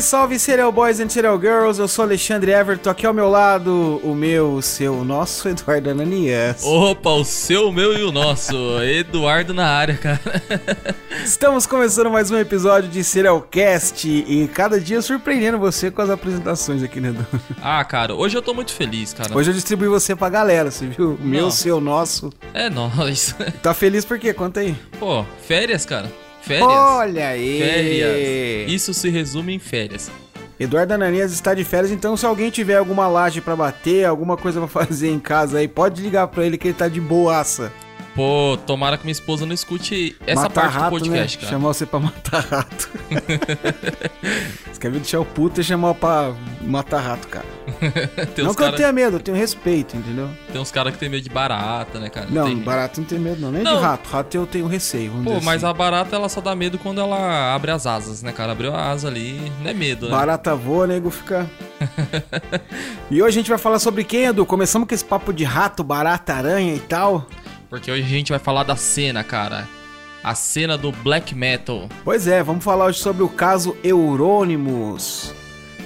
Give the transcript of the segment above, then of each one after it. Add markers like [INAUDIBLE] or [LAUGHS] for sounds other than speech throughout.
Salve, salve, Serial Boys and Serial Girls, eu sou Alexandre Everton, aqui ao meu lado, o meu, o seu, o nosso Eduardo Ananias. Opa, o seu, o meu e o nosso, [LAUGHS] Eduardo na área, cara. [LAUGHS] Estamos começando mais um episódio de Serial Cast e cada dia surpreendendo você com as apresentações aqui, né, Edu? Ah, cara, hoje eu tô muito feliz, cara. Hoje eu distribuí você pra galera, você viu? O meu, Não. seu, nosso. É nóis. [LAUGHS] Tá feliz por quê? Conta aí. Pô, férias, cara. Férias. Olha aí! Férias. Isso se resume em férias. Eduardo Ananias está de férias, então se alguém tiver alguma laje pra bater, alguma coisa pra [LAUGHS] fazer em casa aí, pode ligar pra ele que ele tá de boaça. Pô, tomara que minha esposa não escute essa matar parte rato, do podcast, né? cara. Chamar você pra matar rato. [LAUGHS] você quer me deixar o puto e chamar pra matar rato, cara. [LAUGHS] não que eu cara, tenha medo, eu tenho respeito, entendeu? tem uns caras que tem medo de barata, né, cara? Não, Tem- barato não tem medo não, nem Não. de rato. Rato eu tenho receio, vamos Pô, dizer mas assim. a barata ela só dá medo quando ela abre as asas, né, cara? Abriu a asa ali, não é medo, né? Barata voa, nego fica... [LAUGHS] e hoje a gente vai falar sobre quem, Edu? Começamos com esse papo de rato, barata, aranha e tal. Porque hoje a gente vai falar da cena, cara. A cena do black metal. Pois é, vamos falar hoje sobre o caso Eurônimos.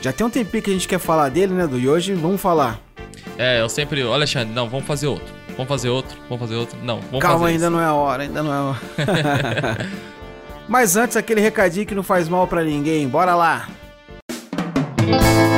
Já tem um tempinho que a gente quer falar dele, né? E hoje vamos falar. É, eu sempre. Ô, Alexandre, não, vamos fazer outro. Vamos fazer outro, vamos fazer outro. Não, vamos Calma, fazer ainda esse. não é a hora, ainda não é a hora. [LAUGHS] Mas antes, aquele recadinho que não faz mal pra ninguém. Bora lá! E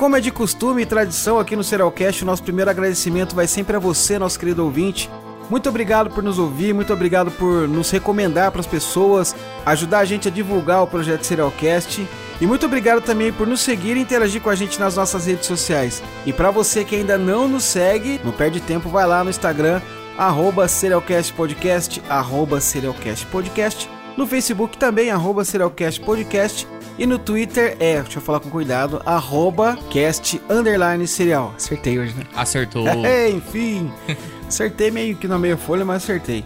como é de costume e tradição aqui no Serialcast, o nosso primeiro agradecimento vai sempre a você, nosso querido ouvinte. Muito obrigado por nos ouvir, muito obrigado por nos recomendar para as pessoas, ajudar a gente a divulgar o projeto Serialcast. E muito obrigado também por nos seguir e interagir com a gente nas nossas redes sociais. E para você que ainda não nos segue, não perde tempo, vai lá no Instagram, arroba Serialcast Podcast, arroba Serialcast Podcast. No Facebook também, arroba Serialcast Podcast. E no Twitter é, deixa eu falar com cuidado, arroba cast underline serial. Acertei hoje, né? Acertou. [LAUGHS] É, enfim, acertei meio que na meia folha, mas acertei.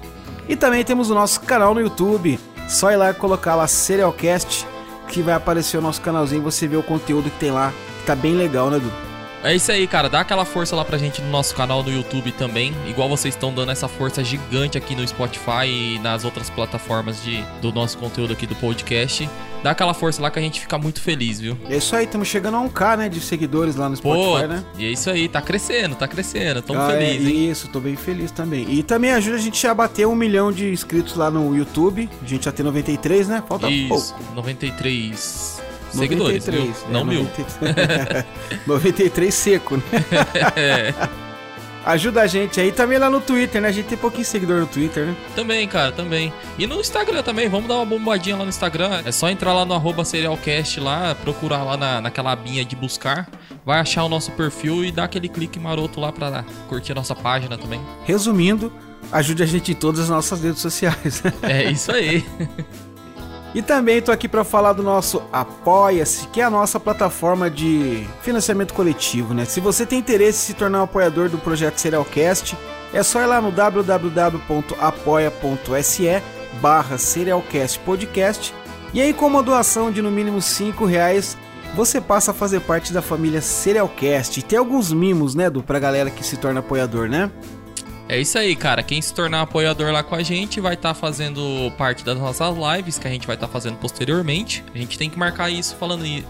E também temos o nosso canal no YouTube. Só ir lá e colocar lá Serialcast, que vai aparecer o nosso canalzinho. Você vê o conteúdo que tem lá, que tá bem legal, né, Edu? É isso aí, cara. Dá aquela força lá pra gente no nosso canal no YouTube também. Igual vocês estão dando essa força gigante aqui no Spotify e nas outras plataformas de, do nosso conteúdo aqui do podcast. Dá aquela força lá que a gente fica muito feliz, viu? É isso aí, estamos chegando a um K, né, de seguidores lá no Pô, Spotify, né? e é isso aí, tá crescendo, tá crescendo. Tamo Ah, é, feliz, hein? Isso, tô bem feliz também. E também ajuda a gente a bater um milhão de inscritos lá no YouTube. A gente já tem 93, né? Falta Isso, pouco. 93 seguidores, 93, viu? é, Não mil. 93. 93 [LAUGHS] seco, né? [LAUGHS] É, Ajuda a gente aí também lá no Twitter, né? A gente tem pouquinho seguidor no Twitter, né? também, cara, também. E no Instagram também, vamos dar uma bombadinha lá no Instagram. É só entrar lá no arroba serialcast lá, procurar lá na, naquela abinha de buscar. Vai achar o nosso perfil e dar aquele clique maroto lá pra curtir a nossa página também. Resumindo, ajude a gente em todas as nossas redes sociais. É isso aí. [LAUGHS] e também tô aqui para falar do nosso Apoia-se, que é a nossa plataforma de financiamento coletivo, né? Se você tem interesse em se tornar um apoiador do projeto Serialcast, é só ir lá no www.apoia.se barra Serialcast Podcast e aí com uma doação de no mínimo 5 reais você passa a fazer parte da família Serialcast. E tem alguns mimos, né, do pra galera que se torna apoiador, né? É isso aí, cara. Quem se tornar apoiador lá com a gente vai estar fazendo parte das nossas lives que a gente vai estar fazendo posteriormente. A gente tem que marcar isso falando aí.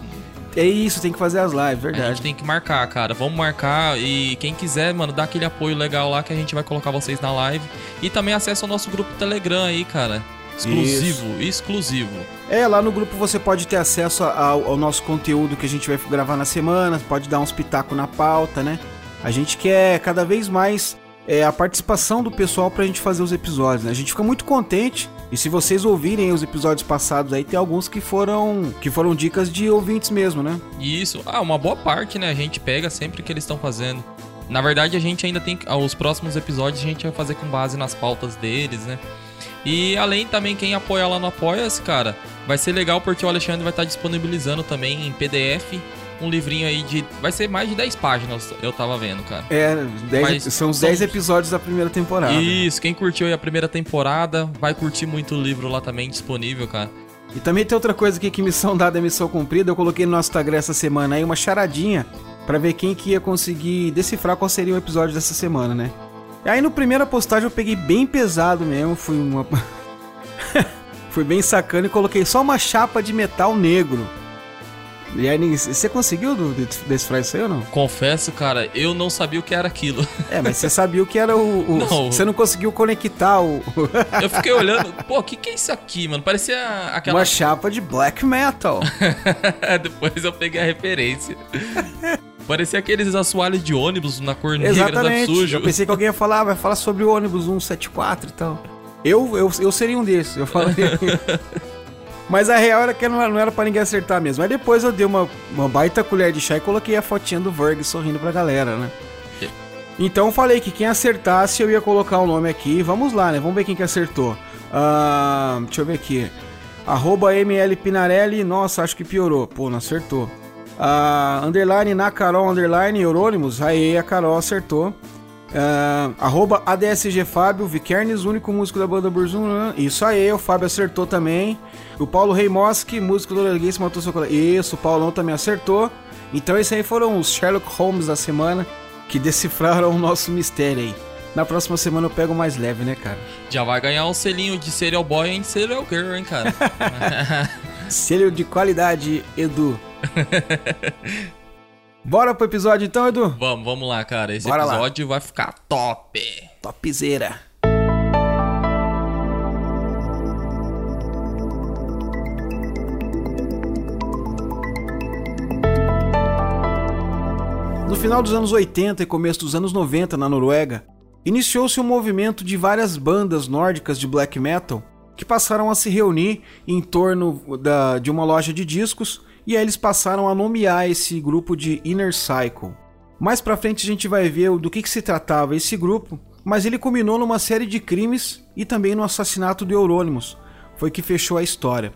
É isso, tem que fazer as lives, A verdade. gente tem que marcar, cara. Vamos marcar e quem quiser, mano, dá aquele apoio legal lá que a gente vai colocar vocês na live. E também acessa o nosso grupo Telegram aí, cara. Exclusivo, exclusivo. É, lá no grupo você pode ter acesso ao, ao nosso conteúdo que a gente vai gravar na semana, pode dar uns pitacos na pauta, né? A gente quer cada vez mais é, a participação do pessoal pra gente fazer os episódios, né? A gente fica muito contente. E se vocês ouvirem os episódios passados aí, tem alguns que foram que foram dicas de ouvintes mesmo, né? Isso, ah, uma boa parte, né? A gente pega sempre que eles estão fazendo. Na verdade, a gente ainda tem. ah, Os próximos episódios a gente vai fazer com base nas pautas deles, né? E além também, quem apoia lá no Apoia-se, cara, vai ser legal porque o Alexandre vai estar disponibilizando também em PDF um livrinho aí de. Vai ser mais de 10 páginas, eu tava vendo, cara. É, dez- Mas são os são- 10 episódios da primeira temporada. Isso, quem curtiu aí a primeira temporada, vai curtir muito o livro lá também disponível, cara. E também tem outra coisa aqui que missão dada é missão cumprida. Eu coloquei no nosso Instagram essa semana aí uma charadinha pra ver quem que ia conseguir decifrar qual seria o episódio dessa semana, né? E aí no primeira postagem eu peguei bem pesado mesmo, fui uma [LAUGHS] Fui bem sacana e coloquei só uma chapa de metal negro. E aí, você conseguiu decifrar isso aí ou não? Confesso, cara, eu não sabia o que era aquilo. É, mas você sabia o que era o. o não. Você não conseguiu conectar o. eu fiquei olhando, pô, o que, que é isso aqui, mano? Parecia aquela. Uma chapa de black metal. [LAUGHS] Depois eu peguei a referência. Parecia aqueles assoalhos de ônibus na cor negra, Exatamente. sujo. Eu pensei que alguém ia falar, ah, vai falar sobre o ônibus 174 e tal. Eu, eu, eu seria um desses, eu falei. [LAUGHS] Mas a real era que não era, não era pra ninguém acertar mesmo. Aí depois eu dei uma, uma baita colher de chá e coloquei a fotinha do Verg sorrindo pra galera, né? Então eu falei que quem acertasse eu ia colocar o nome aqui. Vamos lá, né? Vamos ver quem que acertou. Uh, deixa eu ver aqui. Arroba ML Pinarelli. Nossa, acho que piorou. Pô, não acertou. Uh, underline na Carol, underline Eurônimos. Aí a Carol acertou. Uh, arroba ADSG Fábio, Vikernes, único músico da banda Burzum. Né? Isso aí, o Fábio acertou também. O Paulo Reimoski, músico do Leguice, matou seu colega. Isso, o Paulão também acertou. Então esses aí foram os Sherlock Holmes da semana que decifraram o nosso mistério aí. Na próxima semana eu pego mais leve, né, cara? Já vai ganhar um selinho de Serial Boy em Serial Girl, hein, cara? [LAUGHS] Selo de qualidade, Edu. [LAUGHS] Bora pro episódio então, Edu? Vamos, vamos lá, cara. Esse Bora episódio lá. vai ficar top. Topzera. No final dos anos 80 e começo dos anos 90 na Noruega, iniciou-se um movimento de várias bandas nórdicas de black metal que passaram a se reunir em torno da, de uma loja de discos e aí eles passaram a nomear esse grupo de Inner Cycle. Mais pra frente a gente vai ver do que, que se tratava esse grupo, mas ele culminou numa série de crimes e também no assassinato de Eurônimos, foi que fechou a história.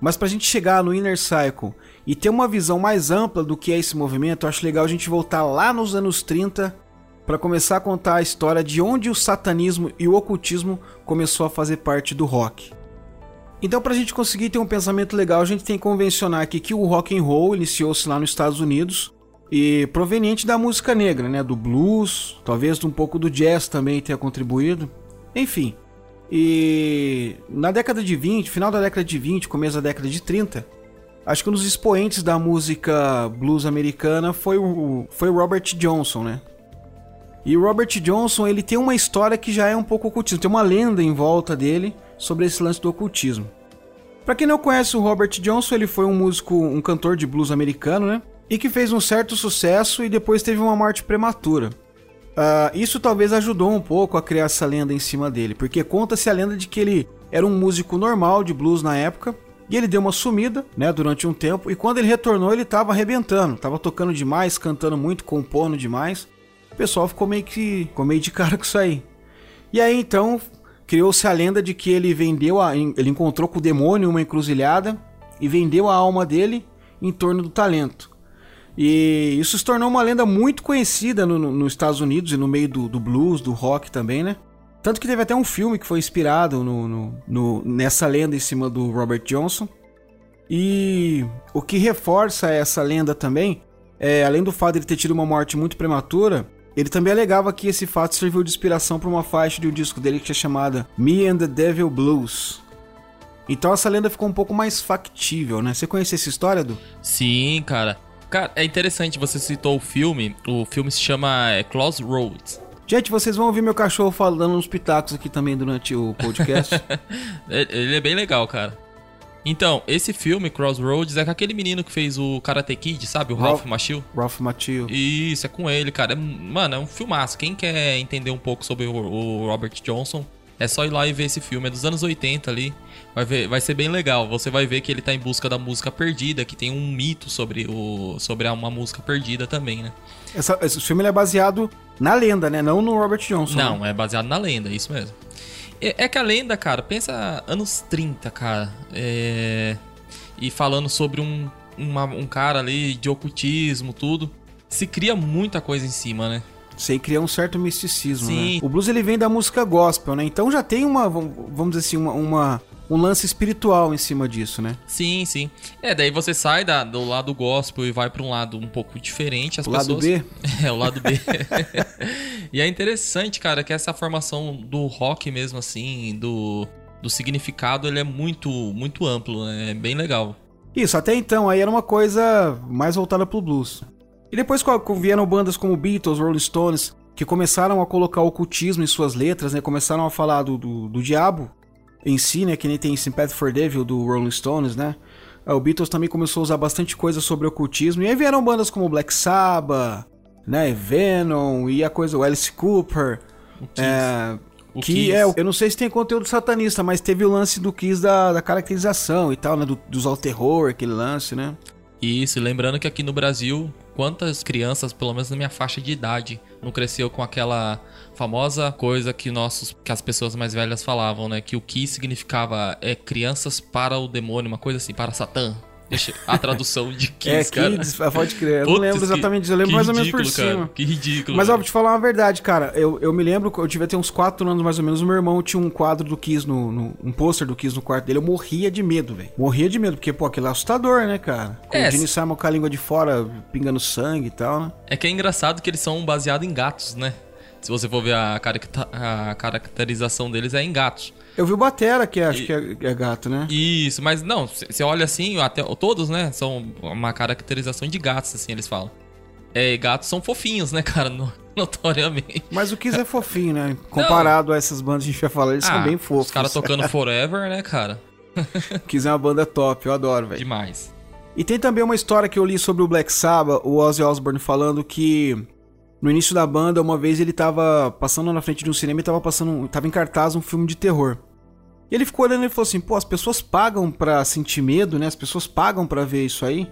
Mas pra gente chegar no Inner Cycle e ter uma visão mais ampla do que é esse movimento, acho legal a gente voltar lá nos anos 30 para começar a contar a história de onde o satanismo e o ocultismo começou a fazer parte do rock. Então, para a gente conseguir ter um pensamento legal, a gente tem que convencionar aqui que o rock and roll iniciou-se lá nos Estados Unidos e proveniente da música negra, né, do blues, talvez um pouco do jazz também tenha contribuído. Enfim. E na década de 20, final da década de 20, começo da década de 30, acho que um dos expoentes da música blues americana foi o foi Robert Johnson, né? E Robert Johnson, ele tem uma história que já é um pouco ocultismo, tem uma lenda em volta dele sobre esse lance do ocultismo. Para quem não conhece o Robert Johnson, ele foi um músico, um cantor de blues americano, né? E que fez um certo sucesso e depois teve uma morte prematura. Uh, isso talvez ajudou um pouco a criar essa lenda em cima dele, porque conta-se a lenda de que ele era um músico normal de blues na época e ele deu uma sumida, né, durante um tempo, e quando ele retornou ele estava arrebentando, estava tocando demais, cantando muito, compondo demais. O pessoal ficou meio que ficou meio de cara com isso aí. E aí então criou-se a lenda de que ele vendeu a, ele encontrou com o demônio uma encruzilhada e vendeu a alma dele em torno do talento. E isso se tornou uma lenda muito conhecida no, no, nos Estados Unidos e no meio do, do, blues, do rock também, né? Tanto que teve até um filme que foi inspirado no, nessa lenda em cima do Robert Johnson. E o que reforça essa lenda também, é, além do fato de ele ter tido uma morte muito prematura, ele também alegava que esse fato serviu de inspiração para uma faixa de um disco dele que é chamada Me and the Devil Blues. Então essa lenda ficou um pouco mais factível, né? Você conhece essa história, do? Sim, cara. Cara, é interessante, você citou o filme. O filme se chama é, Crossroads. Gente, vocês vão ouvir meu cachorro falando uns pitacos aqui também durante o podcast. [LAUGHS] Ele é bem legal, cara. Então, esse filme, Crossroads, é com aquele menino que fez o Karate Kid, sabe? O Ralph, Ralph Macchio. Ralph Macchio. Isso, é com ele, cara. É, mano, é um filmaço. Quem quer entender um pouco sobre o, o, Robert Johnson, é só ir lá e ver esse filme. É dos anos 80 ali. Vai, ver, vai ser bem legal. Você vai ver que ele tá em busca da música perdida, que tem um mito sobre, o, sobre uma música perdida também, né? Essa, esse filme é baseado na lenda, né? Não no Robert Johnson. Não, né? é baseado na lenda, isso mesmo. É, é, que a lenda, cara, pensa anos 30, cara. É... E falando sobre um, uma, um cara ali de ocultismo, tudo. Se cria muita coisa em cima, né? Sei cria um certo misticismo, Sim. Né? O blues ele vem da música gospel, né? Então já tem uma, vamos dizer assim, uma, uma um lance espiritual em cima disso, né? Sim, sim. É, daí você sai da, do lado gospel e vai para um lado um pouco diferente. As o pessoas... lado B? [LAUGHS] É, o lado B. [LAUGHS] e é interessante, cara, que essa formação do rock mesmo, assim, do do significado, ele é muito, muito amplo, né? é bem legal. Isso, até então aí era uma coisa mais voltada pro blues. E depois vieram bandas como Beatles, Rolling Stones, que começaram a colocar o ocultismo em suas letras, né? Começaram a falar do, do, do diabo em si, né? Que nem tem Sympathy for Devil do Rolling Stones, né? O Beatles também começou a usar bastante coisa sobre ocultismo. E aí vieram bandas como Black Sabbath, né? Venom e a coisa, o Alice Cooper. O é, o que Kiss. é, eu não sei se tem conteúdo satanista, mas teve o lance do Kiss da, da caracterização e tal, né? Do, dos all terror, aquele lance, né? Isso, lembrando que aqui no Brasil, quantas crianças, pelo menos na minha faixa de idade, não cresceu com aquela famosa coisa que nossos que as pessoas mais velhas falavam, né, que o que significava é crianças para o demônio, uma coisa assim, para Satã. Deixa a tradução de [LAUGHS] Kids, é, cara. Kids, pode crer. Eu Putz, não lembro exatamente disso, eu lembro mais ou menos por cara. cima. Que ridículo. Mas, ó, vou te falar uma verdade, cara. Eu, eu me lembro, eu tive até uns 4 anos mais ou menos, o meu irmão tinha um quadro do Kiss, no, no um pôster do Kiss no quarto dele. Eu morria de medo, velho. Morria de medo, porque, pô, aquilo é assustador, né, cara? Com é, o Gene Simon com a língua de fora, pingando sangue e tal, né? É que é engraçado que eles são baseados em gatos, né? Se você for ver a, a caracterização deles, é em gatos. Eu vi o Batera, que acho e... que é, é, gato, né? Isso, mas não, você olha assim, até todos, né? São uma caracterização de gatos, assim, eles falam. É, gatos são fofinhos, né, [LAUGHS] cara? Notoriamente. Mas o Kiss é fofinho, né? Comparado não. a essas bandas que a gente vai falar, eles ah, são bem fofos. Os caras tocando Forever, né, cara? [LAUGHS] Kiss é uma banda top, eu adoro, velho. Demais. E tem também uma história que eu li sobre o Black Sabbath, o Ozzy Osbourne falando que no início da banda, uma vez ele tava passando na frente de um cinema e tava passando, tava em cartaz um filme de terror. E ele ficou olhando e falou assim: "Pô, as pessoas pagam pra sentir medo, né? As pessoas pagam pra ver isso aí".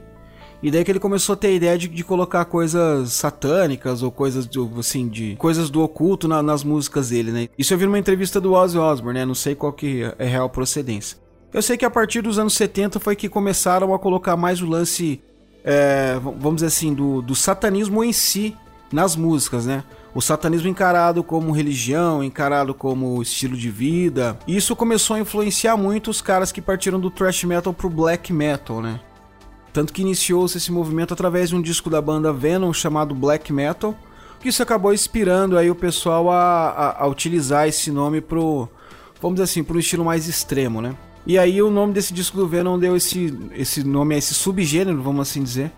E daí que ele começou a ter a ideia de, de colocar coisas satânicas ou coisas do, assim, de coisas do oculto na, nas músicas dele, né? Isso eu vi numa entrevista do Ozzy Osbourne, né? Não sei qual que é a real procedência. Eu sei que a partir dos anos 70 foi que começaram a colocar mais o lance, é, vamos dizer assim, do, do satanismo em si nas músicas, né? O satanismo encarado como religião, encarado como estilo de vida. Isso começou a influenciar muito os caras que partiram do thrash metal pro black metal, né? Tanto que iniciou-se esse movimento através de um disco da banda Venom chamado Black Metal, que isso acabou inspirando aí o pessoal a, a, a utilizar esse nome pro, vamos dizer assim, pro estilo mais extremo, né? E aí o nome desse disco do Venom deu esse, esse nome a esse subgênero, vamos assim dizer,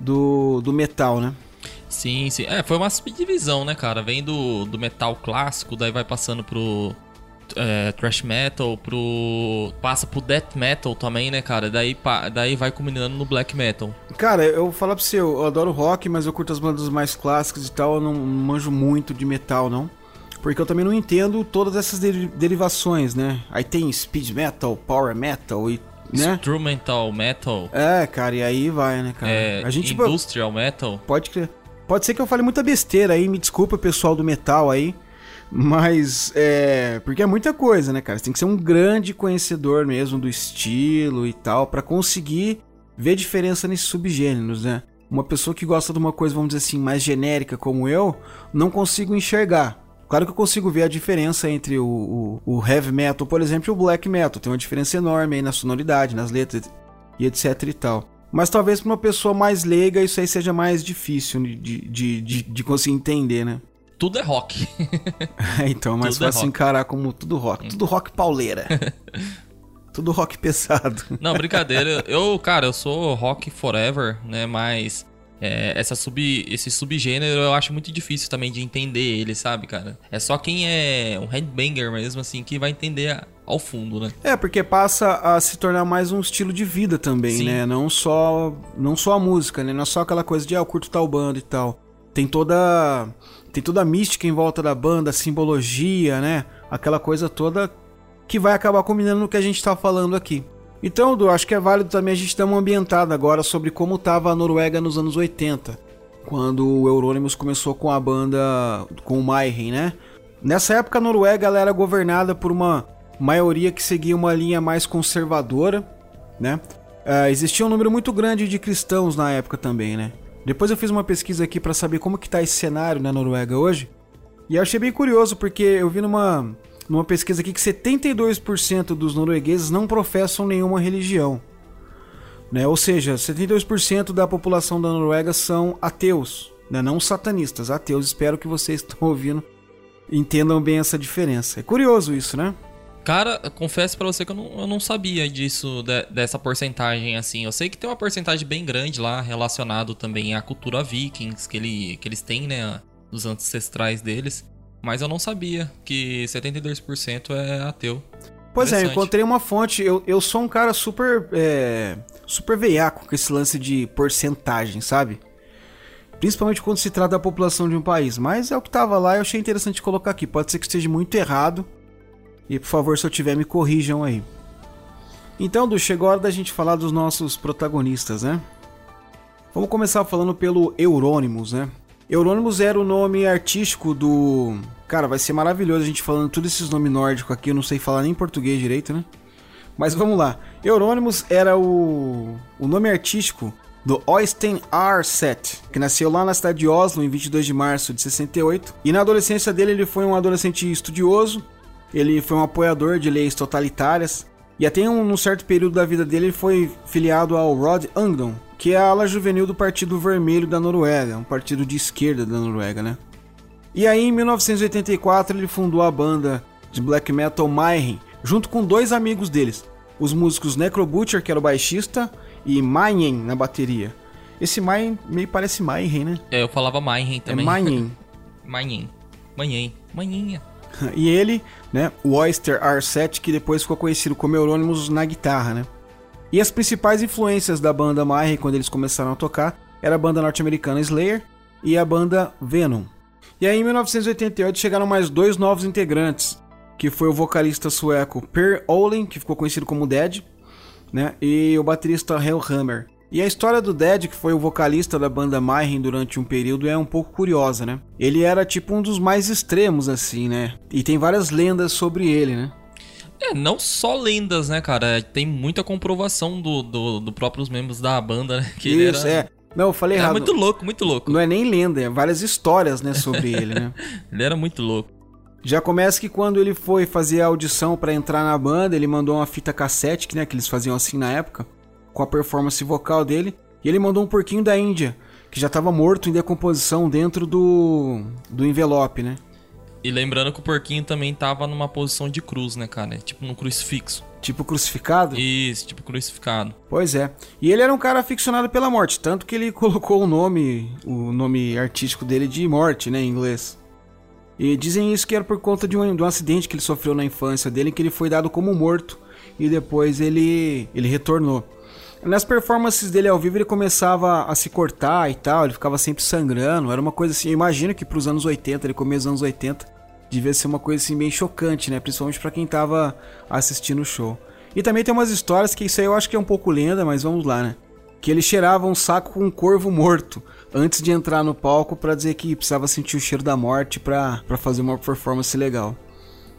do, do metal, né? Sim, sim. É, foi uma subdivisão, né, cara? Vem do, do metal clássico, daí vai passando pro é, thrash metal, pro. passa pro death metal também, né, cara? Daí, daí vai combinando no black metal. Cara, eu vou falar pra você, eu adoro rock, mas eu curto as bandas mais clássicas e tal, eu não manjo muito de metal, não. Porque eu também não entendo todas essas derivações, né? Aí tem speed metal, power metal e né? Instrumental metal. É, cara, e aí vai, né, cara? É, a gente industrial metal. Pode crer. Pode ser que eu fale muita besteira aí, me desculpa pessoal do metal aí. Mas é. Porque é muita coisa, né, cara? Você tem que ser um grande conhecedor mesmo do estilo e tal, para conseguir ver diferença nesses subgêneros, né? Uma pessoa que gosta de uma coisa, vamos dizer assim, mais genérica como eu, não consigo enxergar. Claro que eu consigo ver a diferença entre o, o, o heavy metal, por exemplo, e o black metal. Tem uma diferença enorme aí na sonoridade, nas letras e etc e tal. Mas talvez para uma pessoa mais leiga isso aí seja mais difícil de, de, de, de conseguir entender, né? Tudo é rock. [LAUGHS] é, então, tudo é fácil é encarar como tudo rock. Tudo rock pauleira. [LAUGHS] tudo rock pesado. Não, brincadeira. Eu, cara, eu sou rock forever, né? Mas é, essa sub, esse subgênero eu acho muito difícil também de entender ele, sabe, cara? É só quem é um headbanger mesmo, assim, que vai entender ao fundo, né? É, porque passa a se tornar mais um estilo de vida também, Sim. né? Não só, não só a música, né? Não é só aquela coisa de, ah, eu curto tal banda e tal. Tem toda, tem toda a mística em volta da banda, a simbologia, né? Aquela coisa toda que vai acabar combinando no que a gente tá falando aqui. Então, Edu, acho que é válido também a gente dar uma ambientada agora sobre como estava a Noruega nos anos 80, quando o Euronymous começou com a banda, com o Mayhem, né? Nessa época a Noruega era governada por uma maioria que seguia uma linha mais conservadora, né? Uh, existia um número muito grande de cristãos na época também, né? Depois eu fiz uma pesquisa aqui para saber como que tá esse cenário na Noruega hoje. E eu achei bem curioso porque eu vi numa numa pesquisa aqui que 72% dos noruegueses não professam nenhuma religião. Né? Ou seja, 72% da população da Noruega são ateus, né? não satanistas, ateus. Espero que vocês [LAUGHS] estão ouvindo entendam bem essa diferença. É curioso isso, né? Cara, confesso para você que eu não, eu não sabia disso, de, dessa porcentagem, assim. Eu sei que tem uma porcentagem bem grande lá relacionado também à cultura vikings, que, ele, que eles têm, né, dos ancestrais deles. Mas eu não sabia que 72% é ateu. Pois é, eu encontrei uma fonte. Eu, eu sou um cara super. É, super veiaco com esse lance de porcentagem, sabe? Principalmente quando se trata da população de um país. Mas é o que tava lá e eu achei interessante colocar aqui. Pode ser que esteja muito errado. E por favor, se eu tiver, me corrijam aí. Então, Du, chegou a hora da gente falar dos nossos protagonistas, né? Vamos começar falando pelo Eurônimos, né? Eurônimos era o nome artístico do. Cara, vai ser maravilhoso a gente falando todos esses nomes nórdicos aqui, eu não sei falar nem português direito, né? Mas vamos lá. Eurônimos era o, o nome artístico do Oystein Arset, que nasceu lá na cidade de Oslo em 22 de março de 68. E na adolescência dele ele foi um adolescente estudioso, ele foi um apoiador de leis totalitárias, e até um, um certo período da vida dele ele foi filiado ao Rod Ungdom, que é a ala juvenil do Partido Vermelho da Noruega, um partido de esquerda da Noruega, né? E aí em 1984 ele fundou a banda de black metal Mayhem, junto com dois amigos deles, os músicos Necro Butcher, que era o baixista, e Mayhem na bateria. Esse Mayhem meio parece Mayhem, né? É, eu falava Mayhem também. É [LAUGHS] Mayhem. Mayhem. Mayhem. Mayhem. [LAUGHS] E ele, né, o Oyster R7, que depois ficou conhecido como Euronymous na guitarra, né? E as principais influências da banda Mayhem quando eles começaram a tocar era a banda norte-americana Slayer e a banda Venom. E aí em 1988 chegaram mais dois novos integrantes, que foi o vocalista sueco Per Olin, que ficou conhecido como Dead, né, e o baterista Hellhammer. E a história do Dead, que foi o vocalista da banda Mayhem durante um período, é um pouco curiosa, né? Ele era tipo um dos mais extremos, assim, né? E tem várias lendas sobre ele, né? É, não só lendas, né, cara? Tem muita comprovação do, do, do próprios membros da banda, né? Que Isso, era... é. Não, eu falei era errado. muito louco, muito louco. Não é nem lenda, é várias histórias, né, sobre ele, né? [LAUGHS] ele era muito louco. Já começa que quando ele foi fazer a audição para entrar na banda, ele mandou uma fita cassete, né, que eles faziam assim na época, com a performance vocal dele, e ele mandou um porquinho da Índia, que já estava morto em decomposição dentro do do envelope, né? E lembrando que o porquinho também tava numa posição de cruz, né, cara? Tipo no crucifixo. Tipo crucificado? Isso, tipo crucificado. Pois é. E ele era um cara aficionado pela morte, tanto que ele [LAUGHS] colocou o nome, o nome artístico dele de morte, né, em inglês. E dizem isso que era por conta de um, de um acidente que ele sofreu na infância dele, que ele foi dado como morto e depois ele, ele retornou. Nas performances dele ao vivo ele começava a se cortar e tal, ele ficava sempre sangrando, era uma coisa assim, eu imagino que para os anos 80, ele começou nos anos 80, devia ser uma coisa assim bem chocante, né, principalmente para quem tava assistindo o show. E também tem umas histórias que isso aí eu acho que é um pouco lenda, mas vamos lá, né? Que ele cheirava um saco com um corvo morto antes de entrar no palco para dizer que precisava sentir o cheiro da morte para fazer uma performance legal.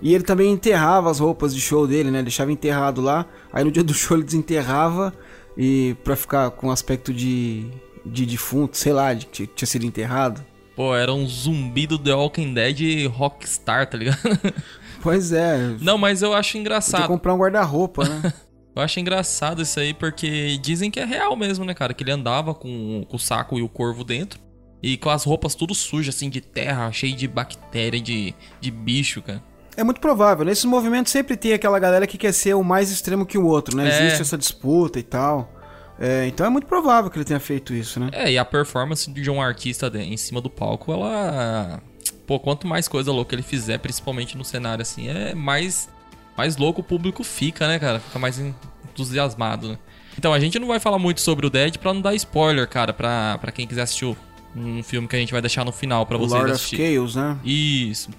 E ele também enterrava as roupas de show dele, né? Deixava enterrado lá. Aí no dia do show ele desenterrava e para ficar com aspecto de, de defunto, sei lá, de que tinha sido enterrado. Pô, era um zumbi do The Walking Dead rockstar, tá ligado? [LAUGHS] Pois é. Não, mas eu acho engraçado. Tem comprar um guarda-roupa, né? [LAUGHS] eu acho engraçado isso aí, porque dizem que é real mesmo, né, cara? Que ele andava com, com o saco e o corvo dentro. E com as roupas tudo sujas, assim, de terra, cheio de bactéria, de, de bicho, cara. É muito provável. Nesses movimentos sempre tem aquela galera que quer ser o mais extremo que o outro, né? É. Existe essa disputa e tal. É, então é muito provável que ele tenha feito isso, né? É, e a performance de um artista em cima do palco, ela. Pô, quanto mais coisa louca ele fizer, principalmente no cenário assim, é mais, mais louco o público fica, né, cara? Fica mais entusiasmado, né? Então a gente não vai falar muito sobre o Dead pra não dar spoiler, cara, pra, pra quem quiser assistir um filme que a gente vai deixar no final pra vocês Lord assistir. of Chaos, né? Isso.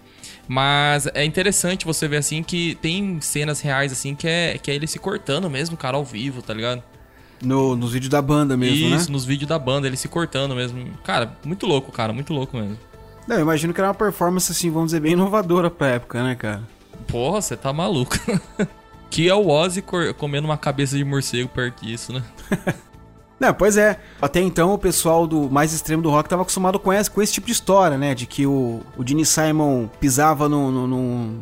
Mas é interessante você ver assim que tem cenas reais assim que é, que é ele se cortando mesmo, cara, ao vivo, tá ligado? No, nos vídeos da banda mesmo, Isso, né? Isso, nos vídeos da banda, ele se cortando mesmo. Cara, muito louco, cara, muito louco mesmo. Não, eu imagino que era uma performance, assim, vamos dizer, bem inovadora pra época, né, cara? Porra, você tá maluco. [LAUGHS] que é o Ozzy comendo uma cabeça de morcego perto disso, né? [LAUGHS] Não, pois é. Até então o pessoal do mais extremo do rock tava acostumado com esse, com esse tipo de história, né? De que o, o Gene Simon pisava no, no, no,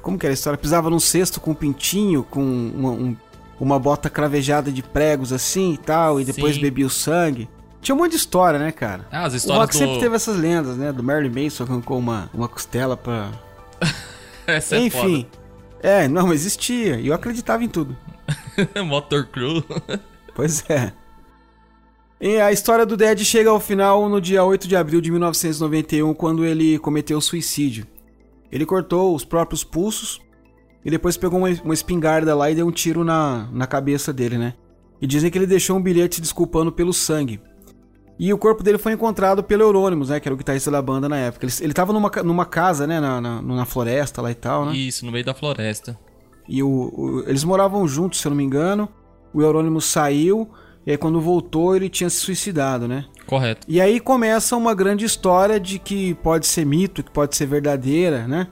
Como que era a história? Pisava num cesto com um pintinho, com uma, um, uma bota cravejada de pregos assim e tal, e depois Sim. bebia o sangue. Tinha um monte de história, né, cara? Ah, as histórias o rock do... sempre teve essas lendas, né? Do Marilyn Manson arrancou uma, uma costela pra... [LAUGHS] Essa é Enfim. Foda. É, não, existia. E eu acreditava em tudo. [LAUGHS] Motor Crew. Pois é. E a história do Dead chega ao final no dia 8 de abril de 1991, quando ele cometeu suicídio. Ele cortou os próprios pulsos e depois pegou uma, uma espingarda lá e deu um tiro na, na cabeça dele, né? E dizem que ele deixou um bilhete desculpando pelo sangue. E o corpo dele foi encontrado pelo Eurônimos, né? Que era o guitarrista da banda na época. Ele, ele tava numa, numa casa, né? Na, na, na, floresta lá e tal, né? Isso, no meio da floresta. E o, o, eles moravam juntos, se eu não me engano. O Eurônimos saiu. E aí quando voltou, ele tinha se suicidado, né? Correto. E aí começa uma grande história de que pode ser mito, que pode ser verdadeira, né?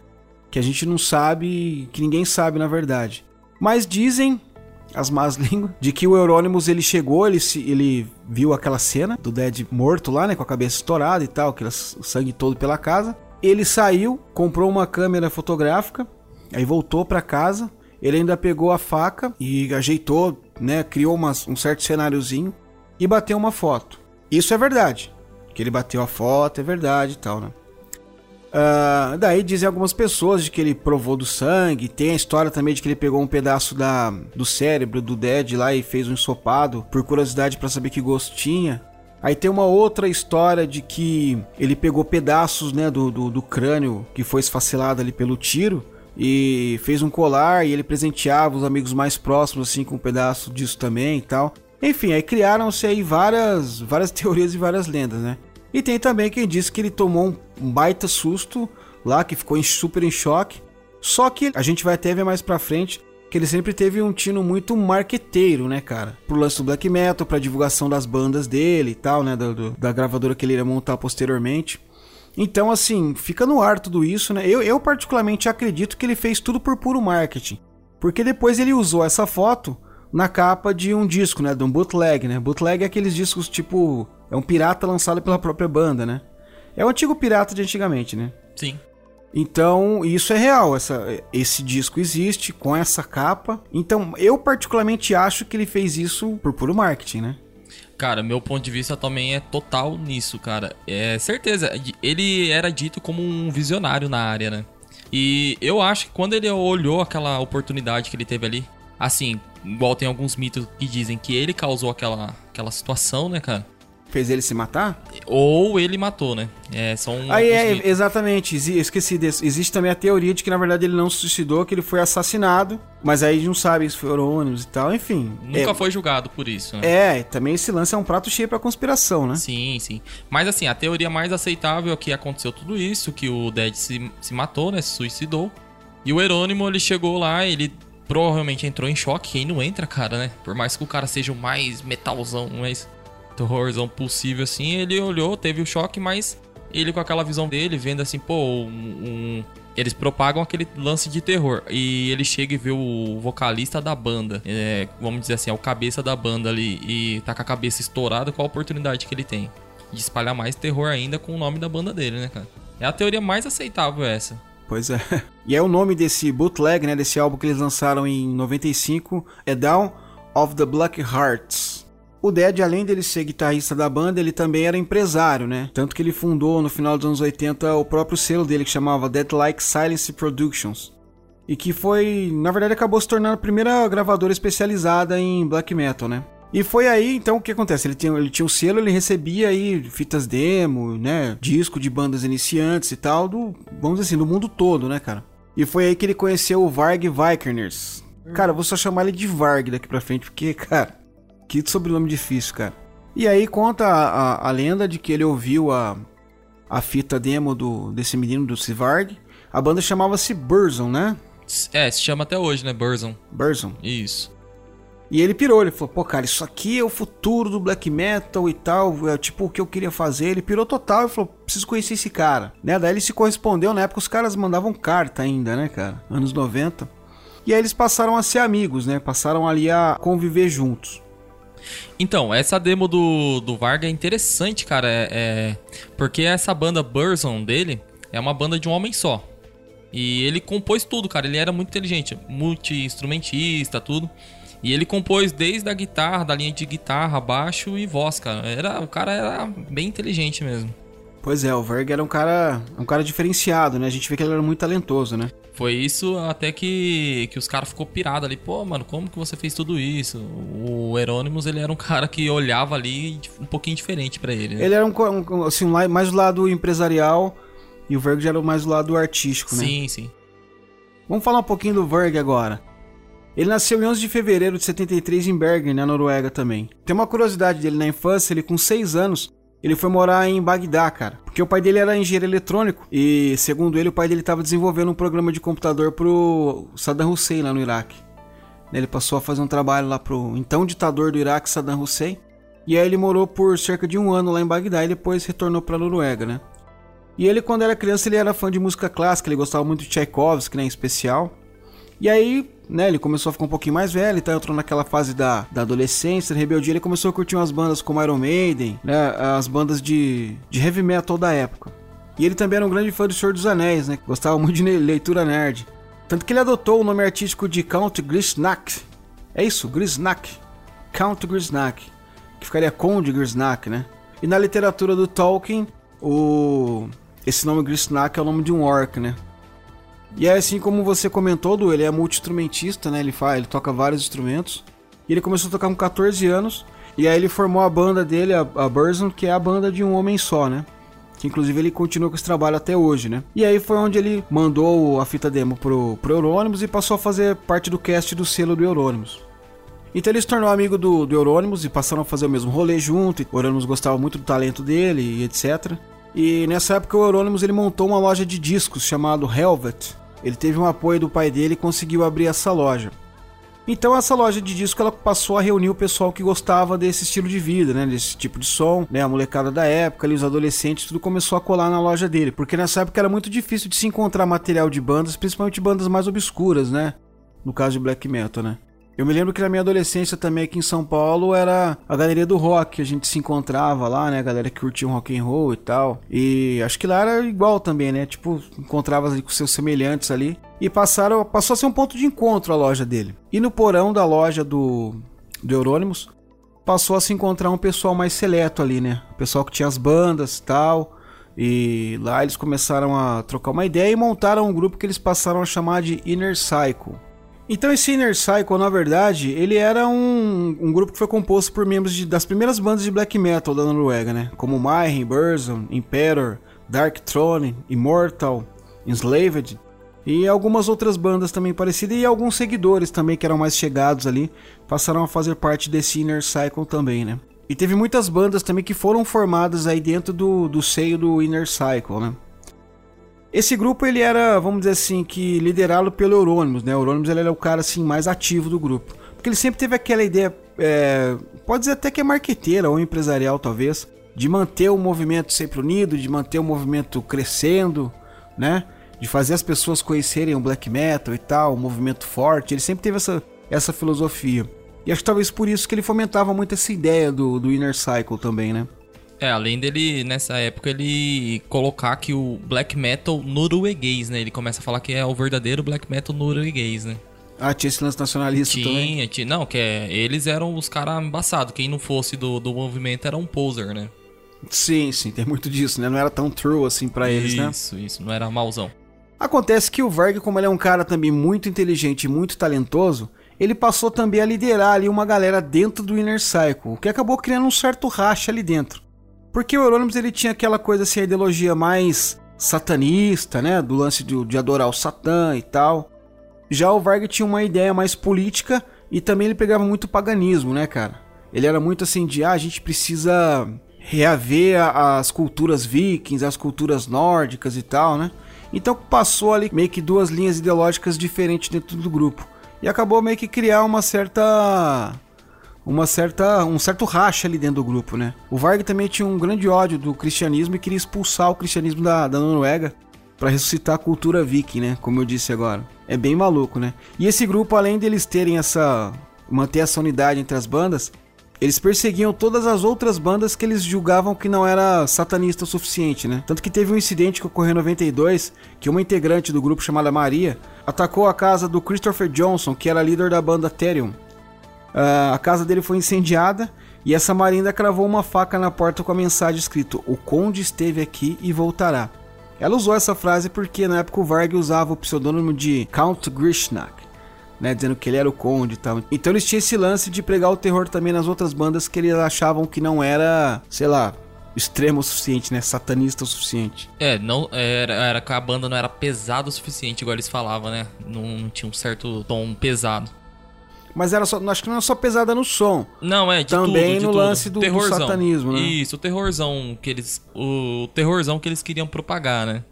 Que a gente não sabe, que ninguém sabe na verdade. Mas dizem as más [LAUGHS] línguas de que o Euronymous ele chegou, ele, se, ele viu aquela cena do Dead morto lá, né, com a cabeça estourada e tal, aquele sangue todo pela casa. Ele saiu, comprou uma câmera fotográfica, aí voltou para casa. Ele ainda pegou a faca e ajeitou, né, criou umas, um certo cenáriozinho e bateu uma foto. Isso é verdade. Que ele bateu a foto, é verdade e tal, né? Uh, daí dizem algumas pessoas de que ele provou do sangue. Tem a história também de que ele pegou um pedaço da, do cérebro do Dead lá e fez um ensopado por curiosidade para saber que gosto tinha. Aí tem uma outra história de que ele pegou pedaços né, do, do, do crânio que foi esfacelado ali pelo tiro e fez um colar e ele presenteava os amigos mais próximos assim com um pedaço disso também e tal. Enfim, aí criaram-se aí várias, várias [LAUGHS] teorias e várias lendas, né? E tem também quem disse que ele tomou um baita susto lá, que ficou super em choque. Só que a gente vai até ver mais pra frente que ele sempre teve um tino muito marqueteiro, né, cara? Pro lance do black metal, pra divulgação das bandas dele e tal, né? Do, do, da gravadora que ele ia montar posteriormente. Então, assim, fica no ar tudo isso, né? Eu, eu particularmente acredito que ele fez tudo por puro marketing. Porque depois ele usou essa foto na capa de um disco, né? De um bootleg, né? Bootleg é aqueles discos tipo. É um pirata lançado pela própria banda, né? É o antigo pirata de antigamente, né? Sim. Então, isso é real. Essa, esse disco existe com essa capa. Então, eu particularmente acho que ele fez isso por puro marketing, né? Cara, meu ponto de vista também é total nisso, cara. É certeza. Ele era dito como um visionário na área, né? E eu acho que quando ele olhou aquela oportunidade que ele teve ali, assim, igual tem alguns mitos que dizem que ele causou aquela, aquela situação, né, cara? Fez ele se matar? Ou ele matou, né? É, são Aí é, exatamente. Esqueci desse. Existe também a teoria de que na verdade ele não se suicidou, que ele foi assassinado. Mas aí não sabe se foi ônibus e tal, enfim. Nunca é, foi julgado por isso, né? É, também esse lance é um prato cheio pra conspiração, né? Sim, sim. Mas assim, a teoria mais aceitável é que aconteceu tudo isso, que o Dead se, se matou, né? Se suicidou. E o Herônimo, ele chegou lá, ele provavelmente entrou em choque. Quem não entra, cara, né? Por mais que o cara seja o mais metalzão, mais terrorzão possível assim, ele olhou, teve o choque, mas ele com aquela visão dele, vendo assim, pô, um, um, eles propagam aquele lance de terror. E ele chega e vê o vocalista da banda, é, vamos dizer assim, é o cabeça da banda ali, e tá com a cabeça estourada, qual a oportunidade que ele tem? De espalhar mais terror ainda com o nome da banda dele, né, cara? É a teoria mais aceitável essa. Pois é. [LAUGHS] E é o nome desse bootleg, né, desse álbum que eles lançaram em 95, é Down of the Black Hearts. O Dead, além dele ser guitarrista da banda, ele também era empresário, né? Tanto que ele fundou no final dos anos 80 o próprio selo dele que chamava Dead Like Silence Productions. E que foi, na verdade, acabou se tornando a primeira gravadora especializada em black metal, né? E foi aí, então, o que acontece? Ele tinha, ele tinha um selo, ele recebia aí fitas demo, né? Disco de bandas iniciantes e tal, do, vamos dizer assim, do mundo todo, né, cara? E foi aí que ele conheceu o Varg Vikerners. Cara, vou só chamar ele de Varg daqui pra frente, porque, [LAUGHS] cara, que sobrenome difícil, cara. E aí conta a, a, a lenda de que ele ouviu a, a fita demo do, desse menino do Sivarg. A banda chamava-se Burzon, né? É, se chama até hoje, né? Burzon. Burzon. Isso. E ele pirou, ele falou, pô, cara, isso aqui é o futuro do black metal e tal, é tipo o que eu queria fazer. Ele pirou total e falou, preciso conhecer esse cara, né? Daí ele se correspondeu, na época os caras mandavam carta ainda, né, cara? Anos 90. E aí eles passaram a ser amigos, né? Passaram ali a conviver juntos. Então, essa demo do, do Varga é interessante, cara, é, é... porque essa banda Burzon dele é uma banda de um homem só. E ele compôs tudo, cara. Ele era muito inteligente, multi-instrumentista, tudo. E ele compôs desde a guitarra, da linha de guitarra, baixo e voz, cara. Era, o cara era bem inteligente mesmo. Pois é, o Verg era um cara, um cara diferenciado, né? A gente vê que ele era muito talentoso, né? Foi isso até que, que os caras ficou pirado ali. Pô, mano, como que você fez tudo isso? O Herônimos, ele era um cara que olhava ali um pouquinho diferente para ele. Né? Ele era um, um, assim, mais do lado empresarial e o Verg já era mais do lado artístico, né? Sim, sim. Vamos falar um pouquinho do Verg agora. Ele nasceu em 11 de fevereiro de 73 em Bergen, na Noruega também. Tem uma curiosidade dele na infância, ele com 6 anos, ele foi morar em Bagdá, cara. Porque o pai dele era engenheiro eletrônico e, segundo ele, o pai dele estava desenvolvendo um programa de computador pro Saddam Hussein lá no Iraque. Ele passou a fazer um trabalho lá pro então ditador do Iraque, Saddam Hussein. E aí ele morou por cerca de um ano lá em Bagdá e depois retornou pra Noruega, né? E ele, quando era criança, ele era fã de música clássica, ele gostava muito de Tchaikovsky, né, em especial. E aí, né, ele começou a ficar um pouquinho mais velho, então entrou naquela fase da, da adolescência, da rebeldia, ele começou a curtir umas bandas como Iron Maiden, né, as bandas de, de heavy metal da época. E ele também era um grande fã do Senhor dos Anéis, né, gostava muito de leitura nerd. Tanto que ele adotou o nome artístico de Count Grisnack. É isso, Grisnack. Count Grisnack. Que ficaria Conde Grisnack, né? E na literatura do Tolkien, o... esse nome Grisnack é o nome de um orc, né? E é assim como você comentou, Du, ele é multi-instrumentista, né? Ele, faz, ele toca vários instrumentos. E ele começou a tocar com 14 anos. E aí ele formou a banda dele, a, a Burzum, que é a banda de um homem só, né? Que inclusive ele continua com esse trabalho até hoje, né? E aí foi onde ele mandou a fita demo pro, pro Euronymous e passou a fazer parte do cast do selo do Euronymous. Então ele se tornou amigo do, do Euronymous e passaram a fazer o mesmo rolê junto. O Euronymous gostava muito do talento dele e etc. E nessa época o Euronymous ele montou uma loja de discos chamado Helvet, ele teve um apoio do pai dele e conseguiu abrir essa loja. Então essa loja de disco ela passou a reunir o pessoal que gostava desse estilo de vida, né, desse tipo de som, né, a molecada da época, ali os adolescentes, tudo começou a colar na loja dele, porque nessa época era muito difícil de se encontrar material de bandas, principalmente bandas mais obscuras, né, no caso de black metal, né. Eu me lembro que na minha adolescência também aqui em São Paulo era a galeria do rock, a gente se encontrava lá, né, a galera que curtia um rock and roll e tal. E acho que lá era igual também, né? Tipo, encontrava ali com seus semelhantes ali e passaram, passou a ser um ponto de encontro a loja dele. E no porão da loja do do Eurônimos passou a se encontrar um pessoal mais seleto ali, né? O pessoal que tinha as bandas e tal. E lá eles começaram a trocar uma ideia e montaram um grupo que eles passaram a chamar de Inner Cycle. Então esse Inner Cycle, na verdade, ele era um, um grupo que foi composto por membros de, das primeiras bandas de black metal da Noruega, né? Como Mayhem, Burzum, Imperator, Dark Throne, Immortal, Enslaved e algumas outras bandas também parecidas e alguns seguidores também que eram mais chegados ali passaram a fazer parte desse Inner Cycle também, né? E teve muitas bandas também que foram formadas aí dentro do, do seio do Inner Cycle, né? Esse grupo ele era, vamos dizer assim, que liderado pelo Euronymous, né? O Euronymous ele era o cara assim mais ativo do grupo, porque ele sempre teve aquela ideia, é, pode dizer até que é marqueteira ou empresarial talvez, de manter o movimento sempre unido, de manter o movimento crescendo, né? De fazer as pessoas conhecerem o black metal e tal, um movimento forte. Ele sempre teve essa, essa filosofia. E acho que talvez por isso que ele fomentava muito essa ideia do, do Inner Cycle também, né? É, além dele, nessa época, ele colocar que o black metal norueguês, né? Ele começa a falar que é o verdadeiro black metal norueguês, né? Ah, tinha esse lance nacionalista tinha, também? Tinha, não, que é, eles eram os caras embaçados. Quem não fosse do, do movimento era um poser, né? Sim, sim, tem muito disso, né? Não era tão true assim para eles, né? Isso, isso, não era mauzão. Acontece que o Varg, como ele é um cara também muito inteligente e muito talentoso, ele passou também a liderar ali uma galera dentro do Inner Cycle, o que acabou criando um certo racha ali dentro. Porque o Euronymous ele tinha aquela coisa assim, a ideologia mais satanista, né? Do lance de, de adorar o Satã e tal. Já o Varg tinha uma ideia mais política e também ele pegava muito paganismo, né, cara? Ele era muito assim de, ah, a gente precisa reaver as culturas vikings, as culturas nórdicas e tal, né? Então passou ali meio que duas linhas ideológicas diferentes dentro do grupo. E acabou meio que criar uma certa uma certa, um certo racha ali dentro do grupo, né? O Varg também tinha um grande ódio do cristianismo e queria expulsar o cristianismo da, da Noruega para ressuscitar a cultura viking, né? Como eu disse agora. É bem maluco, né? E esse grupo, além deles terem essa. manter essa unidade entre as bandas, eles perseguiam todas as outras bandas que eles julgavam que não era satanista o suficiente, né? Tanto que teve um incidente que ocorreu em 92, que uma integrante do grupo chamada Maria atacou a casa do Christopher Johnson, que era líder da banda Therion. Uh, a casa dele foi incendiada E essa Marinda cravou uma faca na porta com a mensagem escrito: O conde esteve aqui e voltará. Ela usou essa frase porque na época o Varg usava o pseudônimo de Count Grishnak, né, dizendo que ele era o conde e tal. Então eles tinham esse lance de pregar o terror também nas outras bandas que eles achavam que não era, sei lá, extremo o suficiente, né? Satanista o suficiente. É, não era, era que a banda não era pesada o suficiente, igual eles falavam, né? Não, não tinha um certo tom pesado. Mas era só, acho que não era só pesada no som. Não, é, de Também tudo, de no tudo. lance do, do satanismo, né? Isso, o terrorzão que eles. O terrorzão que eles queriam propagar, né?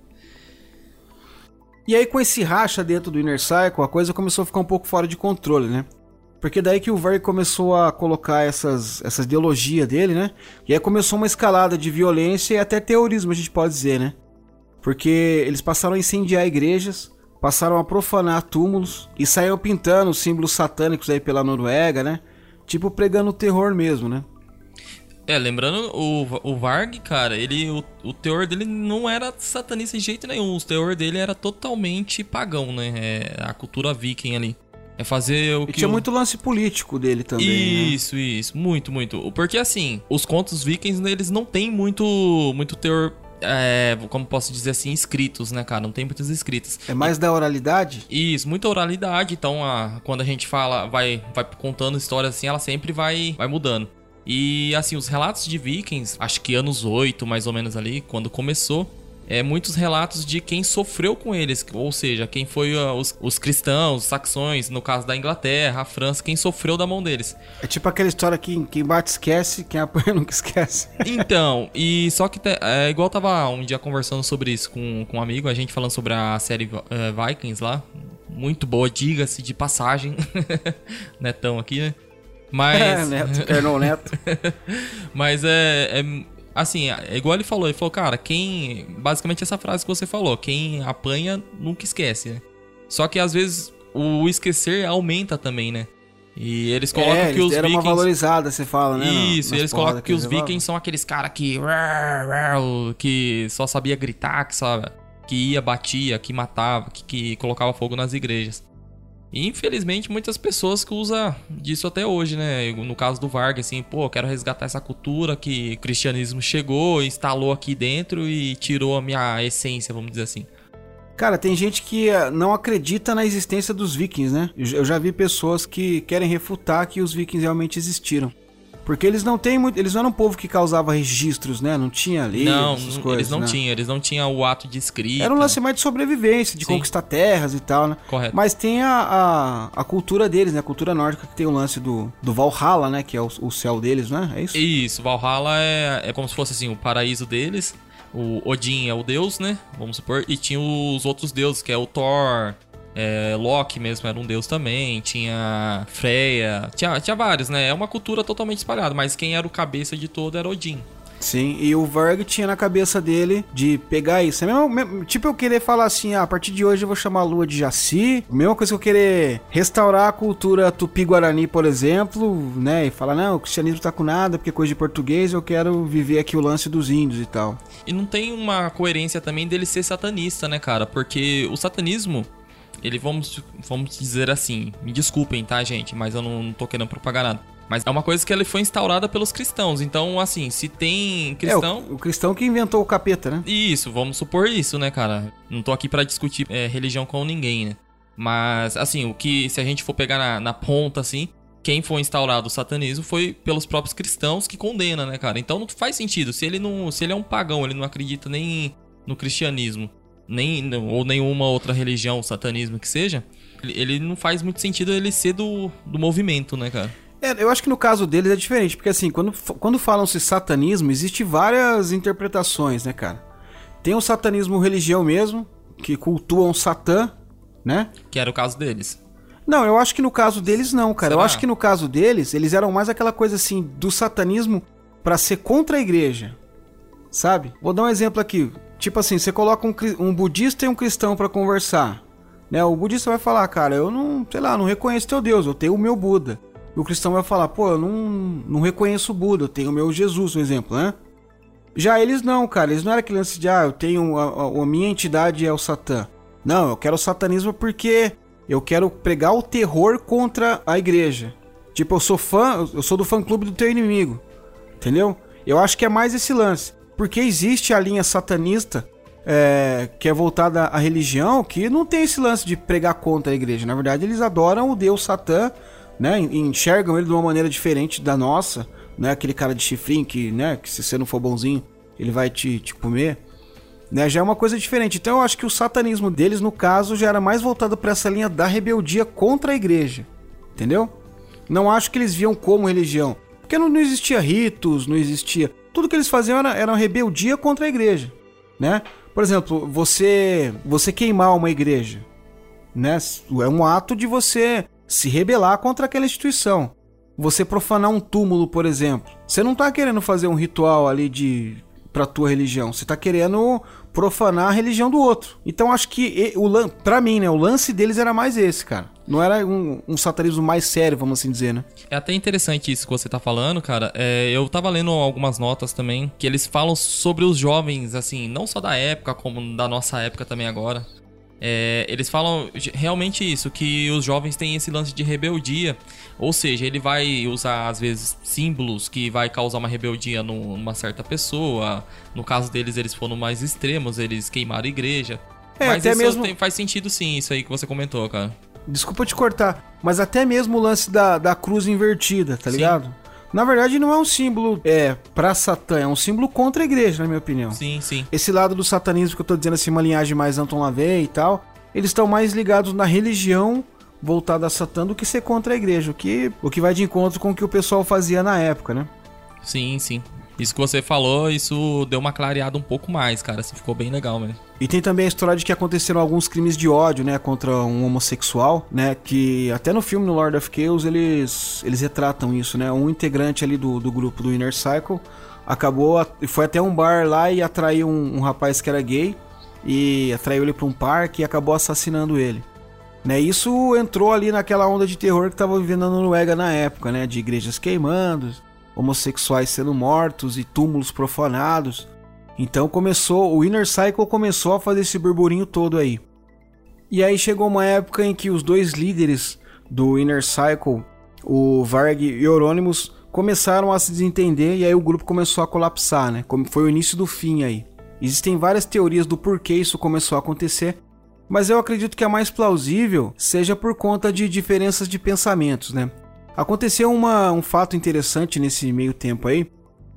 E aí com esse racha dentro do Inner Cycle, a coisa começou a ficar um pouco fora de controle, né? Porque daí que o Varg começou a colocar essas, essas ideologias dele, né? E aí começou uma escalada de violência e até terrorismo, a gente pode dizer, né? Porque eles passaram a incendiar igrejas, passaram a profanar túmulos e saíram pintando símbolos satânicos aí pela Noruega, né? Tipo pregando terror mesmo, né? É, lembrando, o, o Varg, cara, ele, o, o teor dele não era satanista de jeito nenhum. O teor dele era totalmente pagão, né? É a cultura viking ali. É fazer o E que. tinha o- muito lance político dele também, né? Isso, isso. Muito, muito. Porque assim, os contos vikings, né, eles não têm muito, muito teor. É, como posso dizer assim, escritos, né, cara? Não tem muitos escritos. É mais da oralidade? Isso, muita oralidade, então a, quando a gente fala, vai, vai contando histórias assim, ela sempre vai, vai mudando. E assim, os relatos de vikings, acho que anos 8, mais ou menos ali, quando começou, é muitos relatos de quem sofreu com eles, ou seja, quem foi ah, os, os cristãos, os saxões, no caso da Inglaterra, a França, quem sofreu da mão deles. É tipo aquela história que quem bate esquece, quem apanha [LAUGHS] nunca esquece. Então, e só que é, igual eu tava um dia conversando sobre isso com, com um amigo, a gente falando sobre a série eh, Vikings lá. Muito boa, diga-se de passagem. [LAUGHS] Netão aqui, né? [LAUGHS] Mas. É, Neto, Neto. Mas é, é- Assim, é igual ele falou, ele falou, cara, quem. Basicamente essa frase que você falou, quem apanha nunca esquece, né? Só que às vezes o esquecer aumenta também, né? E eles colocam é, que os era uma vikings. valorizada, você fala, né? Isso, eles colocam que os eles levavam. vikings são aqueles caras que. que só sabia gritar, que, só, que ia, batia, que matava, que, que colocava fogo nas igrejas. E infelizmente muitas pessoas que usam disso até hoje, né? No caso do Varg, assim, pô, quero resgatar essa cultura que o cristianismo chegou, instalou aqui dentro e tirou a minha essência, vamos dizer assim. Cara, tem gente que eh, não acredita na existência dos vikings, né? Eu já vi pessoas que querem refutar que os vikings realmente existiram. Porque eles não têm muito. Eles não eram um povo que causava registros, né? Não tinha lei, não, essas coisas. eles não né? tinham, eles não tinham o ato de escrita. Era um lance mais de sobrevivência, de Sim. conquistar terras e tal, né? Correto. Mas tem a, a, a cultura deles, né? A cultura nórdica que tem o lance do, do Valhalla, né? Que é o, o céu deles, né? É isso? Isso, Valhalla é, é como se fosse assim, o paraíso deles. O Odin é o deus, né? Vamos supor. E tinha os outros deuses, que é o Thor, é, Loki mesmo era um deus também. Tinha Freya. Tinha, tinha vários, né? É uma cultura totalmente espalhada, mas quem era o cabeça de todo era Odin. Sim, e o Varg tinha na cabeça dele de pegar isso. É mesmo, mesmo- tipo eu querer falar assim, ah, a partir de hoje eu vou chamar a lua de Jaci. Mesma coisa que eu querer restaurar a cultura tupi-guarani, por exemplo, né? E falar, não, o cristianismo tá com nada, porque é coisa de português, eu quero viver aqui o lance dos índios e tal. E não tem uma coerência também dele ser satanista, né, cara? Porque o satanismo, ele, vamos, vamos dizer assim, me desculpem, tá, gente? Mas eu não, não tô querendo propagar nada. Mas é uma coisa que ele foi instaurada pelos cristãos. Então, assim, se tem cristão. É, o, o cristão que inventou o capeta, né? Isso, vamos supor isso, né, cara? Não tô aqui pra discutir é, religião com ninguém, né? Mas, assim, o que, se a gente for pegar na, na ponta, assim, quem foi instaurado o satanismo foi pelos próprios cristãos que condena, né, cara? Então não faz sentido. Se ele não. Se ele é um pagão, ele não acredita nem no cristianismo, nem ou nenhuma outra religião, o satanismo que seja, ele, ele não faz muito sentido ele ser do, do movimento, né, cara? É, eu acho que no caso deles é diferente, porque assim, quando, quando falam-se satanismo, existe várias interpretações, né, cara? Tem o satanismo religião mesmo, que cultuam Satã, né? Que era o caso deles. Não, eu acho que no caso deles não, cara. Eu Será? acho que no caso deles, eles eram mais aquela coisa assim do satanismo pra ser contra a igreja. Sabe? Vou dar um exemplo aqui. Tipo assim, você coloca um, um budista e um cristão pra conversar. Né? O budista vai falar, cara, eu não, sei lá, não reconheço teu Deus, eu tenho o meu Buda. E o cristão vai falar, pô, eu não, não reconheço o Buda, eu tenho o meu Jesus, um exemplo, né? Já eles não, cara, eles não eram aquele lance de, ah, eu tenho, a, a- a minha entidade é o Satã. Não, eu quero o satanismo porque eu quero pregar o terror contra a igreja. Tipo, eu sou fã, eu sou do fã clube do teu inimigo. Entendeu? Eu acho que é mais esse lance. Porque existe a linha satanista é, que é voltada à religião, que não tem esse lance de pregar contra a igreja. Na verdade, eles adoram o deus Satã, né? Enxergam ele de uma maneira diferente da nossa, né? Aquele cara de chifrinho que, né? Que se você não for bonzinho, ele vai te, te comer. Né, já é uma coisa diferente. Então eu acho que o satanismo deles, no caso, já era mais voltado para essa linha da rebeldia contra a igreja. Entendeu? Não acho que eles viam como religião. Porque não, não existia ritos, não existia. Tudo que eles faziam era, era uma rebeldia contra a igreja. Né? Por exemplo, você você queimar uma igreja, né? É um ato de você se rebelar contra aquela instituição. Você profanar um túmulo, por exemplo. Você não está querendo fazer um ritual ali de para tua religião. Você está querendo profanar a religião do outro. Então acho que para mim, né, o lance deles era mais esse, cara. Não era um, um, satanismo mais sério, vamos assim dizer, né? É até interessante isso que você tá falando, cara. É, eu tava lendo algumas notas também que eles falam sobre os jovens, assim, não só da época, como da nossa época também agora. É, eles falam realmente isso, que os jovens têm esse lance de rebeldia. Ou seja, ele vai usar, às vezes, símbolos que vai causar uma rebeldia numa certa pessoa. No caso deles, eles foram mais extremos, eles queimaram a igreja. É, Mas até mesmo... Tem, faz sentido sim, isso aí que você comentou, cara. Desculpa te cortar, mas até mesmo o lance da, da cruz invertida, tá ligado? Sim. Na verdade, não é um símbolo é, pra Satã, é um símbolo contra a igreja, na minha opinião. Sim, sim. Esse lado do satanismo que eu tô dizendo assim, uma linhagem mais Anton LaVey e tal, eles estão mais ligados na religião voltada a Satã do que ser contra a igreja, o que, o que vai de encontro com o que o pessoal fazia na época, né? Sim, sim. Isso que você falou, isso deu uma clareada um pouco mais, cara. Assim, ficou bem legal, mesmo. E tem também a história de que aconteceram alguns crimes de ódio, né, contra um homossexual, né, que até no filme no Lord of Chaos eles, eles retratam isso, né, um integrante ali do, do grupo do Inner Cycle acabou, foi até um bar lá e atraiu um, um rapaz que era gay e atraiu ele para um parque e acabou assassinando ele. Né, isso entrou ali naquela onda de terror que estava vivendo na Noruega na época, né, de igrejas queimando, homossexuais sendo mortos e túmulos profanados. Então começou, o Inner Cycle começou a fazer esse burburinho todo aí. E aí chegou uma época em que os dois líderes do Inner Cycle, o Varg e Euronymous, começaram a se desentender e aí o grupo começou a colapsar, né? Como foi o início do fim aí. Existem várias teorias do porquê isso começou a acontecer, mas eu acredito que a mais plausível seja por conta de diferenças de pensamentos, né? Aconteceu uma, um fato interessante nesse meio tempo aí,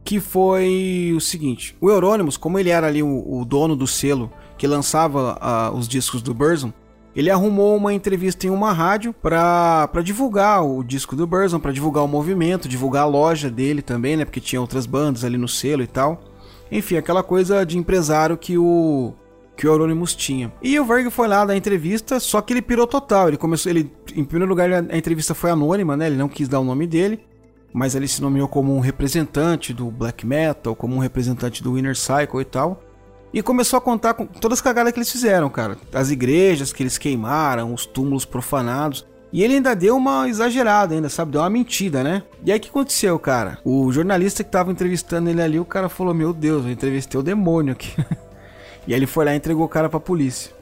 que foi o seguinte: o Euronymous, como ele era ali o, o dono do selo que lançava os discos do Burzum, ele arrumou uma entrevista em uma rádio para divulgar o disco do Burzum, para divulgar o movimento, divulgar a loja dele também, né? Porque tinha outras bandas ali no selo e tal. Enfim, aquela coisa de empresário que o que o Euronymous tinha. E o Verg foi lá dar entrevista, só que ele pirou total. Ele começou, ele, em primeiro lugar, a entrevista foi anônima, né? Ele não quis dar o nome dele, mas ele se nomeou como um representante do black metal, como um representante do Inner Cycle e tal. E começou a contar com todas as cagadas que eles fizeram, cara. As igrejas que eles queimaram, os túmulos profanados. E ele ainda deu uma exagerada, ainda, sabe? Deu uma mentira, né? E aí o que aconteceu, cara? O jornalista que tava entrevistando ele ali, o cara falou: Meu Deus, eu entrevistei o demônio aqui. [LAUGHS] E aí ele foi lá e entregou o cara pra polícia.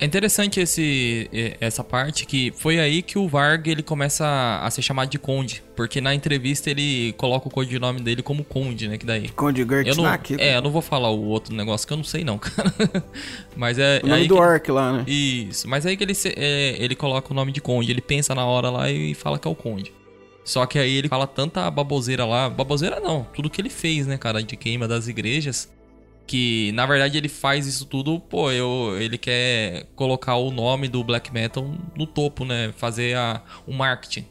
É interessante esse, essa parte que foi aí que o Varg ele começa a ser chamado de Conde, porque na entrevista ele coloca o codinome dele como Conde, né? Que daí. Conde Gertnack. É, eu não vou falar o outro negócio que eu não sei não, [LAUGHS] cara. mas é. O nome do que, Orc lá, né? Isso. Mas aí que ele, é, ele coloca o nome de Conde, ele pensa na hora lá e fala que é o Conde. Só que aí ele fala tanta baboseira lá. Baboseira não, tudo que ele fez, né, cara, de queima das igrejas que na verdade ele faz isso tudo, pô, eu, ele quer colocar o nome do black metal no topo, né? Fazer a, o marketing.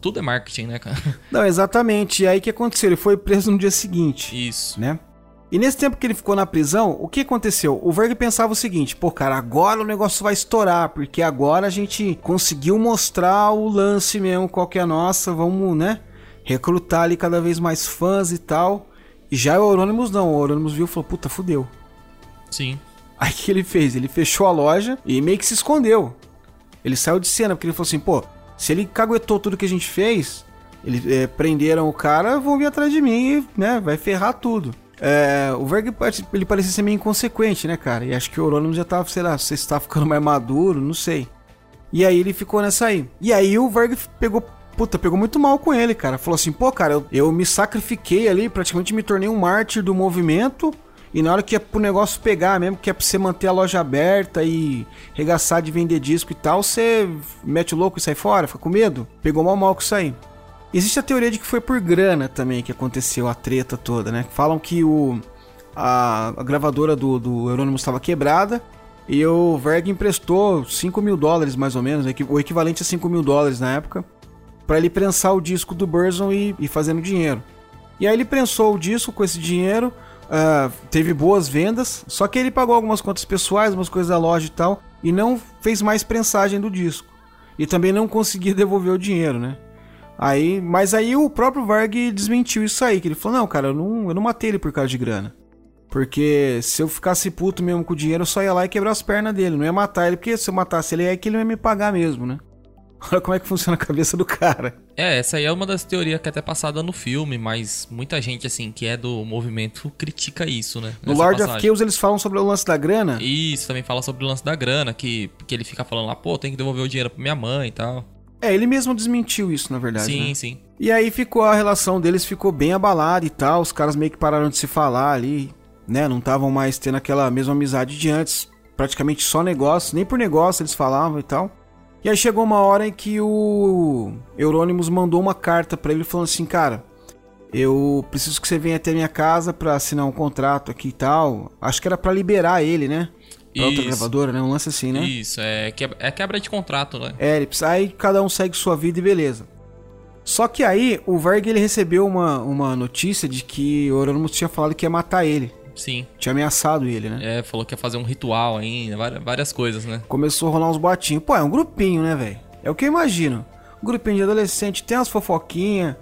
Tudo é marketing, né, cara? [LAUGHS] Não, exatamente. E aí o que aconteceu? Ele foi preso no dia seguinte. Isso. Né? E nesse tempo que ele ficou na prisão, o que aconteceu? O Verg pensava o seguinte: pô, cara, agora o negócio vai estourar, porque agora a gente conseguiu mostrar o lance mesmo, qual que é a nossa, vamos, né? Recrutar ali cada vez mais fãs e tal. E já o Euronymous não, o Euronymous viu e falou, puta, fudeu. Sim. Aí [LAUGHS] o que ele fez? Ele fechou a loja e meio que se escondeu. Ele saiu de cena, porque ele falou assim, pô, se ele caguetou tudo que a gente fez, eles é, prenderam o cara, vão vir atrás de mim e, né, vai ferrar tudo. É, o Verg, ele parecia ser meio inconsequente, né, cara? E acho que o Euronymous já tava, sei lá, se está ficando mais maduro, não sei. E aí ele ficou nessa aí. E aí o Verg pegou puta, pegou muito mal com ele, cara. Falou assim, pô, cara, eu, eu me sacrifiquei ali, praticamente me tornei um mártir do movimento. E na hora que é pro negócio pegar mesmo, que é pra você manter a loja aberta e regaçar de vender disco e tal, você mete o louco e sai fora, fica com medo. Pegou mal mal com isso aí. Existe a teoria de que foi por grana também que aconteceu a treta toda, né? Falam que o, a, a gravadora do, do Euronymous estava quebrada e o Verg emprestou 5 mil dólares, mais ou menos, o equivalente a 5 mil dólares na época, para ele prensar o disco do Burzon e, e fazendo dinheiro. E aí ele prensou o disco com esse dinheiro, uh, teve boas vendas, só que ele pagou algumas contas pessoais, umas coisas da loja e tal, e não fez mais prensagem do disco. E também não conseguia [LAUGHS] devolver o dinheiro, né? Aí, mas aí o próprio Varg desmentiu isso aí, que ele falou: "Não, cara, eu não, eu não matei ele por causa de grana. Porque se eu ficasse puto mesmo com o dinheiro, eu só ia lá e quebrar as pernas dele. Não ia matar ele, porque se eu matasse ele, é que ele ia me pagar mesmo, né? Olha como é que funciona a cabeça do cara. É, essa aí é uma das teorias que é até passada no filme, mas muita gente, assim, que é do movimento critica isso, né? No Lord passagem. of Chaos eles falam sobre o lance da grana. Isso, também fala sobre o lance da grana, que, que ele fica falando lá, pô, tem que devolver o dinheiro pra minha mãe e tal. É, ele mesmo desmentiu isso, na verdade. Sim, né? sim. E aí ficou a relação deles ficou bem abalada e tal, os caras meio que pararam de se falar ali né? Não estavam mais tendo aquela mesma amizade de antes, praticamente só negócio, nem por negócio eles falavam e tal. E aí chegou uma hora em que o Eurônimos mandou uma carta para ele falando assim, cara, eu preciso que você venha até minha casa para assinar um contrato aqui e tal. Acho que era para liberar ele, né? Pra outra gravadora, né? Um lance assim, né? Isso, é, é quebra de contrato, né? É, ele precisa, aí cada um segue sua vida e beleza. Só que aí o Verg ele recebeu uma, uma notícia de que o Eurônimos tinha falado que ia matar ele. Sim. Tinha ameaçado ele, né? É, falou que ia fazer um ritual ainda, várias coisas, né? Começou a rolar uns boatinhos. Pô, é um grupinho, né, velho? É o que eu imagino. Um grupinho de adolescente, tem umas fofoquinhas,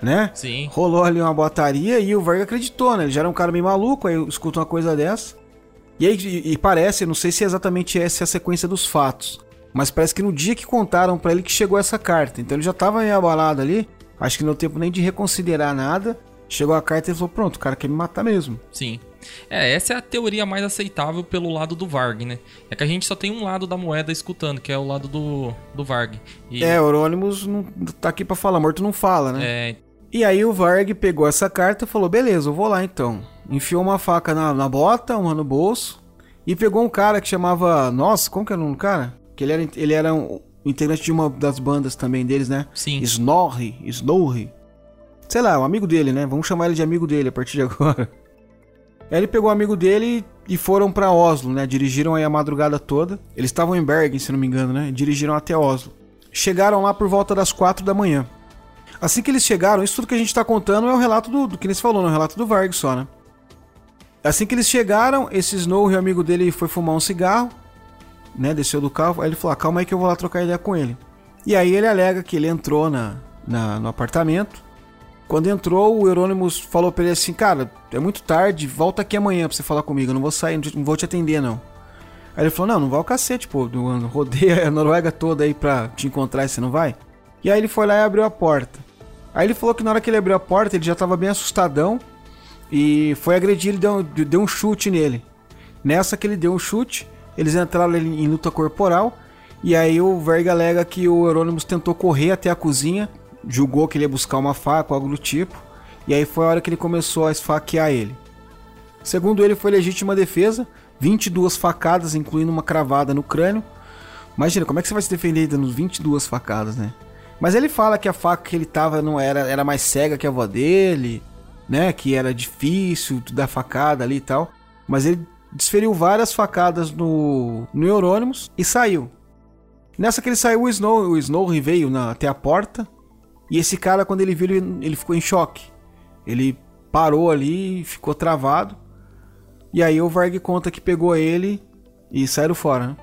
né? Sim. Rolou ali uma botaria e o Varga acreditou, né? Ele já era um cara meio maluco, aí escuta uma coisa dessa. E aí, e, e parece, não sei se é exatamente essa é a sequência dos fatos, mas parece que no dia que contaram para ele que chegou essa carta, então ele já tava meio abalado ali, acho que não deu tempo nem de reconsiderar nada. Chegou a carta e falou: Pronto, o cara quer me matar mesmo. Sim. É, essa é a teoria mais aceitável pelo lado do Varg, né? É que a gente só tem um lado da moeda escutando, que é o lado do, do Varg. E... É, Eurônimos não tá aqui para falar, morto não fala, né? É. E aí o Varg pegou essa carta e falou: beleza, eu vou lá então. Enfiou uma faca na, na bota, uma no bolso, e pegou um cara que chamava. Nossa, como que era o nome do cara? Que ele era, ele era um integrante de uma das bandas também deles, né? Sim. Snorri, Snorri. Sei lá, um amigo dele, né? Vamos chamar ele de amigo dele a partir de agora. [LAUGHS] Aí ele pegou o amigo dele e foram para Oslo, né? Dirigiram aí a madrugada toda. Eles estavam em Bergen, se não me engano, né? Dirigiram até Oslo. Chegaram lá por volta das quatro da manhã. Assim que eles chegaram, isso tudo que a gente tá contando é o relato do, do que eles falou, é o relato do Varg só, né? Assim que eles chegaram, esse Snow e o amigo dele foi fumar um cigarro, né? Desceu do carro, aí ele falou: ah, calma aí que eu vou lá trocar ideia com ele. E aí ele alega que ele entrou na, na no apartamento quando entrou, o Eurônimos falou pra ele assim: Cara, é muito tarde, volta aqui amanhã pra você falar comigo, eu não vou sair, não vou te atender não. Aí ele falou: Não, não vai ao cacete, pô, rodeia a Noruega toda aí pra te encontrar e você não vai. E aí ele foi lá e abriu a porta. Aí ele falou que na hora que ele abriu a porta, ele já tava bem assustadão e foi agredir, ele deu, deu um chute nele. Nessa que ele deu um chute, eles entraram em luta corporal. E aí o Verga alega que o Eurônimos tentou correr até a cozinha julgou que ele ia buscar uma faca ou algo do tipo, e aí foi a hora que ele começou a esfaquear ele. Segundo ele, foi legítima defesa, 22 facadas, incluindo uma cravada no crânio. Imagina, como é que você vai se defender dando 22 facadas, né? Mas ele fala que a faca que ele tava não era, era mais cega que a avó dele, né? Que era difícil dar facada ali e tal. Mas ele desferiu várias facadas no, no Eurônimos e saiu. Nessa que ele saiu, o Snow, o Snow veio na, até a porta, e esse cara, quando ele viu, ele, ele ficou em choque. Ele parou ali ficou travado. E aí o Varg conta que pegou ele e saíram fora, né?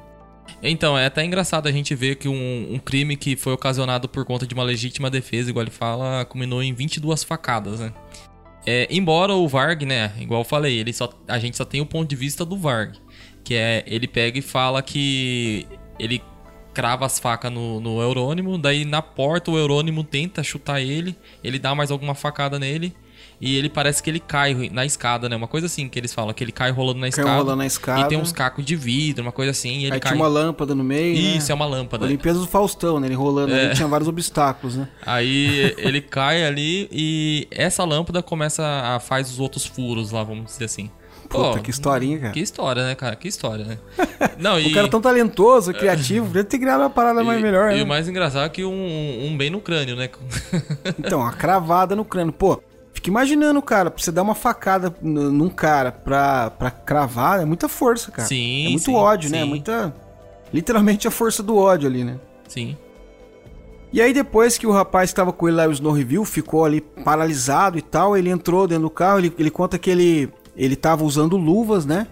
Então, é até engraçado a gente ver que um, um, crime que foi ocasionado por conta de uma legítima defesa, igual ele fala, culminou em 22 facadas, né? É, embora o Varg, né, igual eu falei, ele só, a gente só tem o ponto de vista do Varg, que é ele pega e fala que ele crava as facas no, no Eurônimo, daí na porta o Eurônimo tenta chutar ele, ele dá mais alguma facada nele, e ele parece que ele cai na escada, né? Uma coisa assim que eles falam, que ele cai rolando na Caiu escada. rolando na escada. E tem uns cacos de vidro, uma coisa assim, e ele Aí cai. tinha uma lâmpada no meio. Isso, né? é uma lâmpada. Olimpíadas do Faustão, né? Ele rolando É. ali, tinha vários obstáculos, né? Aí [LAUGHS] ele cai ali e essa lâmpada começa a faz os outros furos lá, vamos dizer assim. Puta, Pô, que historinha, cara. Que história, né, cara? Que história, né? [LAUGHS] Não, e, O cara é tão talentoso, criativo, podia ter criado uma parada mais e- melhor, e né? o mais engraçado é que um, um bem no crânio, né? [LAUGHS] Então, a cravada no crânio. Pô, fica imaginando, cara, pra você dar uma facada num cara pra, pra cravar, é muita força, cara. Sim, É muito sim, ódio, né? É sim. muita. Literalmente a força do ódio ali, né? Sim. E aí depois que o rapaz que tava com ele lá, o Snow Review, ficou ali paralisado e tal, ele entrou dentro do carro, ele, ele conta que ele, ele tava usando luvas, né?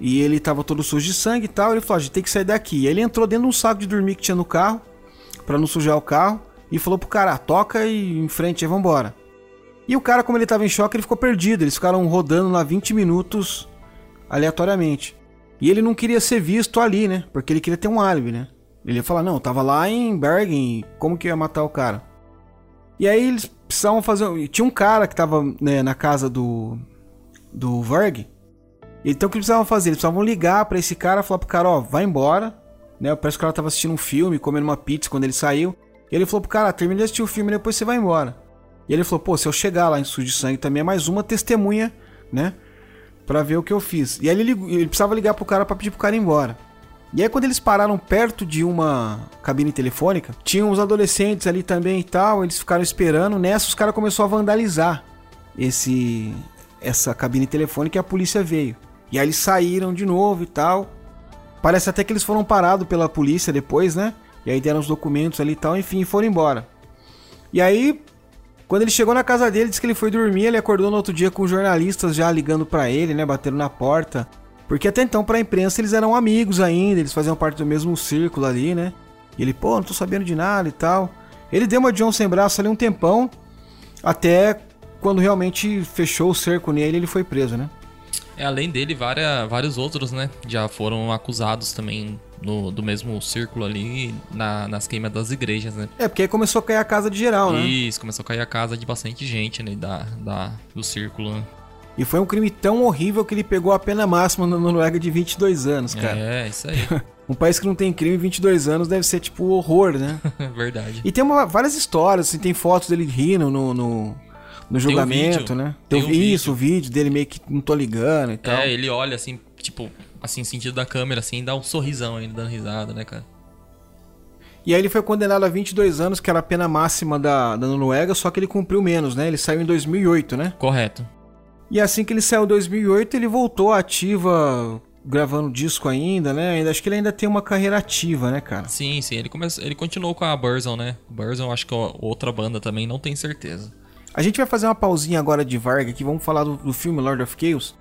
E ele tava todo sujo de sangue e tal, ele falou, "Ah, a gente tem que sair daqui. E aí ele entrou dentro de um saco de dormir que tinha no carro, pra não sujar o carro, e falou pro cara, "Ah, toca e em frente aí, vambora. E o cara, como ele tava em choque, ele ficou perdido, eles ficaram rodando lá 20 minutos aleatoriamente. E ele não queria ser visto ali, né? Porque ele queria ter um álibi, né? Ele ia falar, não, tava lá em Bergen, como que ia matar o cara? E aí eles precisavam fazer. Tinha um cara que tava né, na casa do. Do Varg. Então o que eles precisavam fazer? Eles precisavam ligar pra esse cara falar pro cara, ó, vai embora. Né? Parece que o cara tava assistindo um filme, comendo uma pizza quando ele saiu. E ele falou pro cara, ah, termina de assistir o filme e depois você vai embora. E ele falou, pô, se eu chegar lá em sujo de sangue também é mais uma testemunha, né? Pra ver o que eu fiz. E aí ele, ligou- ele precisava ligar pro cara pra pedir pro cara ir embora. E aí quando eles pararam perto de uma cabine telefônica, tinham os adolescentes ali também e tal, eles ficaram esperando. Nessa os caras começaram a vandalizar esse essa cabine telefônica e a polícia veio. E aí eles saíram de novo e tal. Parece até que eles foram parados pela polícia depois, né? E aí deram os documentos ali e tal, enfim, foram embora. E aí, quando ele chegou na casa dele, disse que ele foi dormir, ele acordou no outro dia com jornalistas já ligando pra ele, né, batendo na porta. Porque até então, pra imprensa, eles eram amigos ainda, eles faziam parte do mesmo círculo ali, né? E ele, pô, não tô sabendo de nada e tal. Ele deu uma John sem braço ali um tempão, até quando realmente fechou o cerco nele, ele foi preso, né? É, além dele, várias, vários outros, né? Já foram acusados também no, do mesmo círculo ali na- nas queimas das igrejas, né? É, porque aí começou a cair a casa de geral, né? Isso, começou a cair a casa de bastante gente, né? Da, da, do círculo, né? E foi um crime tão horrível que ele pegou a pena máxima na Noruega de 22 anos, cara. É, isso aí. [LAUGHS] Um país que não tem crime, 22 anos deve ser tipo horror, né? [LAUGHS] Verdade. E tem uma- várias histórias, assim, tem fotos dele rindo no, no, no julgamento, vídeo. né? Tem Tem um isso, o vídeo dele meio que não tô ligando e tal. É, ele olha assim, tipo, assim, sentido da câmera, assim, dá um sorrisão ainda, dando risada, né, cara? E aí ele foi condenado a 22 anos, que era a pena máxima da, da Noruega, só que ele cumpriu menos, né? Ele saiu em 2008, né? Correto. E assim que ele saiu em 2008, ele voltou ativa, gravando disco ainda, né? Ainda, acho que ele ainda tem uma carreira ativa, né, cara? Sim, sim, ele, começou, ele continuou com a Burzon, né? Burzon, acho que é outra banda também, não tenho certeza. A gente vai fazer uma pausinha agora de Varg aqui, vamos falar do, do filme Lord of Chaos.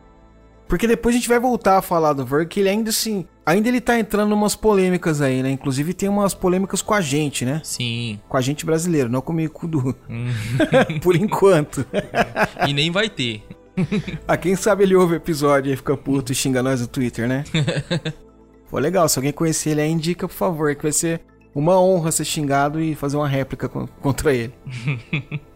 Porque depois a gente vai voltar a falar do Varg, que ele ainda assim, ainda ele tá entrando em umas polêmicas aí, né? Inclusive tem umas polêmicas com a gente, né? Sim. Com a gente brasileiro, não comigo com o Du. Hum. [LAUGHS] Por enquanto. e nem vai ter. ah, quem sabe ele ouve o episódio e fica puto e xinga nós no Twitter, né? [LAUGHS] Pô, legal, se alguém conhecer ele aí, indica, por favor, que vai ser uma honra ser xingado e fazer uma réplica co- contra ele. [LAUGHS]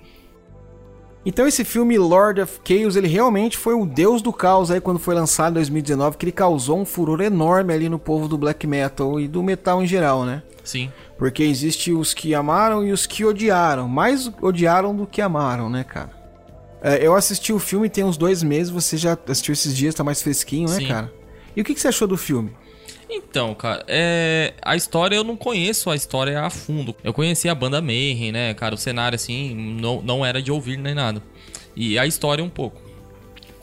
Então esse filme Lord of Chaos, ele realmente foi o deus do caos aí quando foi lançado em 2019, que ele causou um furor enorme ali no povo do black metal e do metal em geral, né? Sim. Porque existe os que amaram e os que odiaram. Mais odiaram do que amaram, né, cara? É, eu assisti o filme tem uns dois meses, você já assistiu esses dias, tá mais fresquinho, né, Sim. cara? E o que, que você achou do filme? Então, cara, é... a história eu não conheço a história a fundo. Eu conheci a banda Mayhem, né, cara? O cenário, assim, não, não era de ouvir nem nada. E a história um pouco.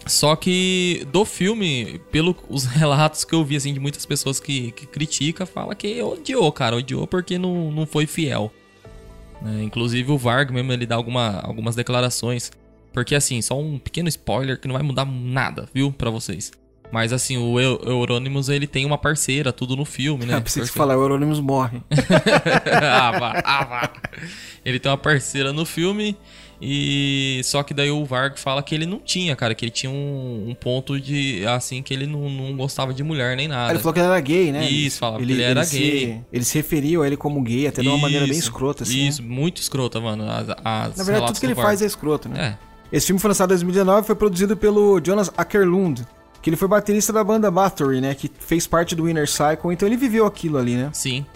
Só que do filme, pelos [LAUGHS] relatos que eu vi, assim, de muitas pessoas que, que criticam, fala que odiou, cara. Odiou porque não, não foi fiel. né? Inclusive o Varg mesmo, ele dá alguma, algumas declarações. Porque, assim, só um pequeno spoiler que não vai mudar nada, viu, pra vocês. Mas, assim, o Eu- Euronymous, ele tem uma parceira, tudo no filme, né? [LAUGHS] Ah, Porque- falar, o Euronymous morre. [LAUGHS] ah, vá, ah, vá. Ele tem uma parceira no filme e só que daí o Varg fala que ele não tinha, cara, que ele tinha um, um ponto de assim que ele não, não gostava de mulher nem nada. ele falou que ele era gay, né? Isso, falava que ele era se- gay. ele se referiu a ele como gay, até de uma maneira bem Isso, escrota, assim. Isso, muito escrota, mano. As, as Na verdade, tudo que ele Varg. faz é escroto, né? É. Esse filme foi lançado em 2019 e foi produzido pelo Jonas Ackerlund, que ele foi baterista da banda Bathory, né? Que fez parte do Inner Cycle, então ele viveu aquilo ali, né? Sim.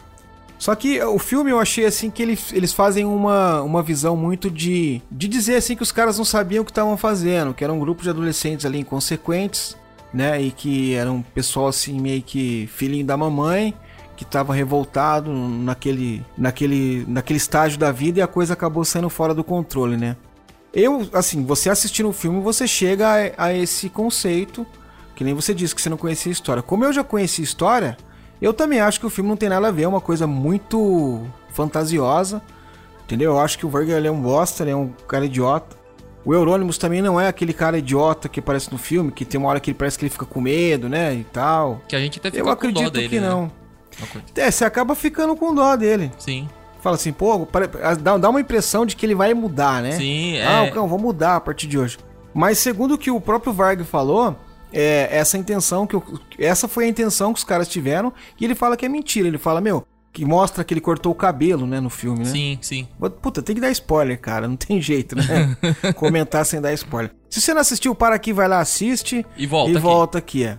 Só que o filme eu achei assim que eles, eles fazem uma, uma visão muito de, de dizer assim que os caras não sabiam o que estavam fazendo, que era um grupo de adolescentes ali inconsequentes, né? E que era um pessoal assim meio que filhinho da mamãe, que tava revoltado naquele, naquele, naquele estágio da vida e a coisa acabou saindo fora do controle, né? Eu, assim, você assistindo o filme, você chega a, a esse conceito, que nem você disse que você não conhecia a história. Como eu já conheci a história, eu também acho que o filme não tem nada a ver, é uma coisa muito fantasiosa, entendeu? Eu acho que o Verger é um bosta, ele é um cara idiota. O Euronymous também não é aquele cara idiota que aparece no filme, que tem uma hora que ele parece que ele fica com medo, né, e tal. Que a gente até fica Eu com acredito dó dele, que né? não. Coisa. É, você acaba ficando com dó dele. Sim. Fala assim, pô, dá, uma impressão de que ele vai mudar, né? Sim, é. Ah, não, vou mudar a partir de hoje. Mas segundo o que o próprio Varg falou, é essa intenção que o- essa foi a intenção que os caras tiveram e ele fala que é mentira. Ele fala, meu, que mostra que ele cortou o cabelo, né, no filme, né? Sim, sim. Puta, tem que dar spoiler, cara, não tem jeito, né? [LAUGHS] Comentar sem dar spoiler. Se você não assistiu, para aqui, vai lá, assiste E volta e aqui. volta aqui, é.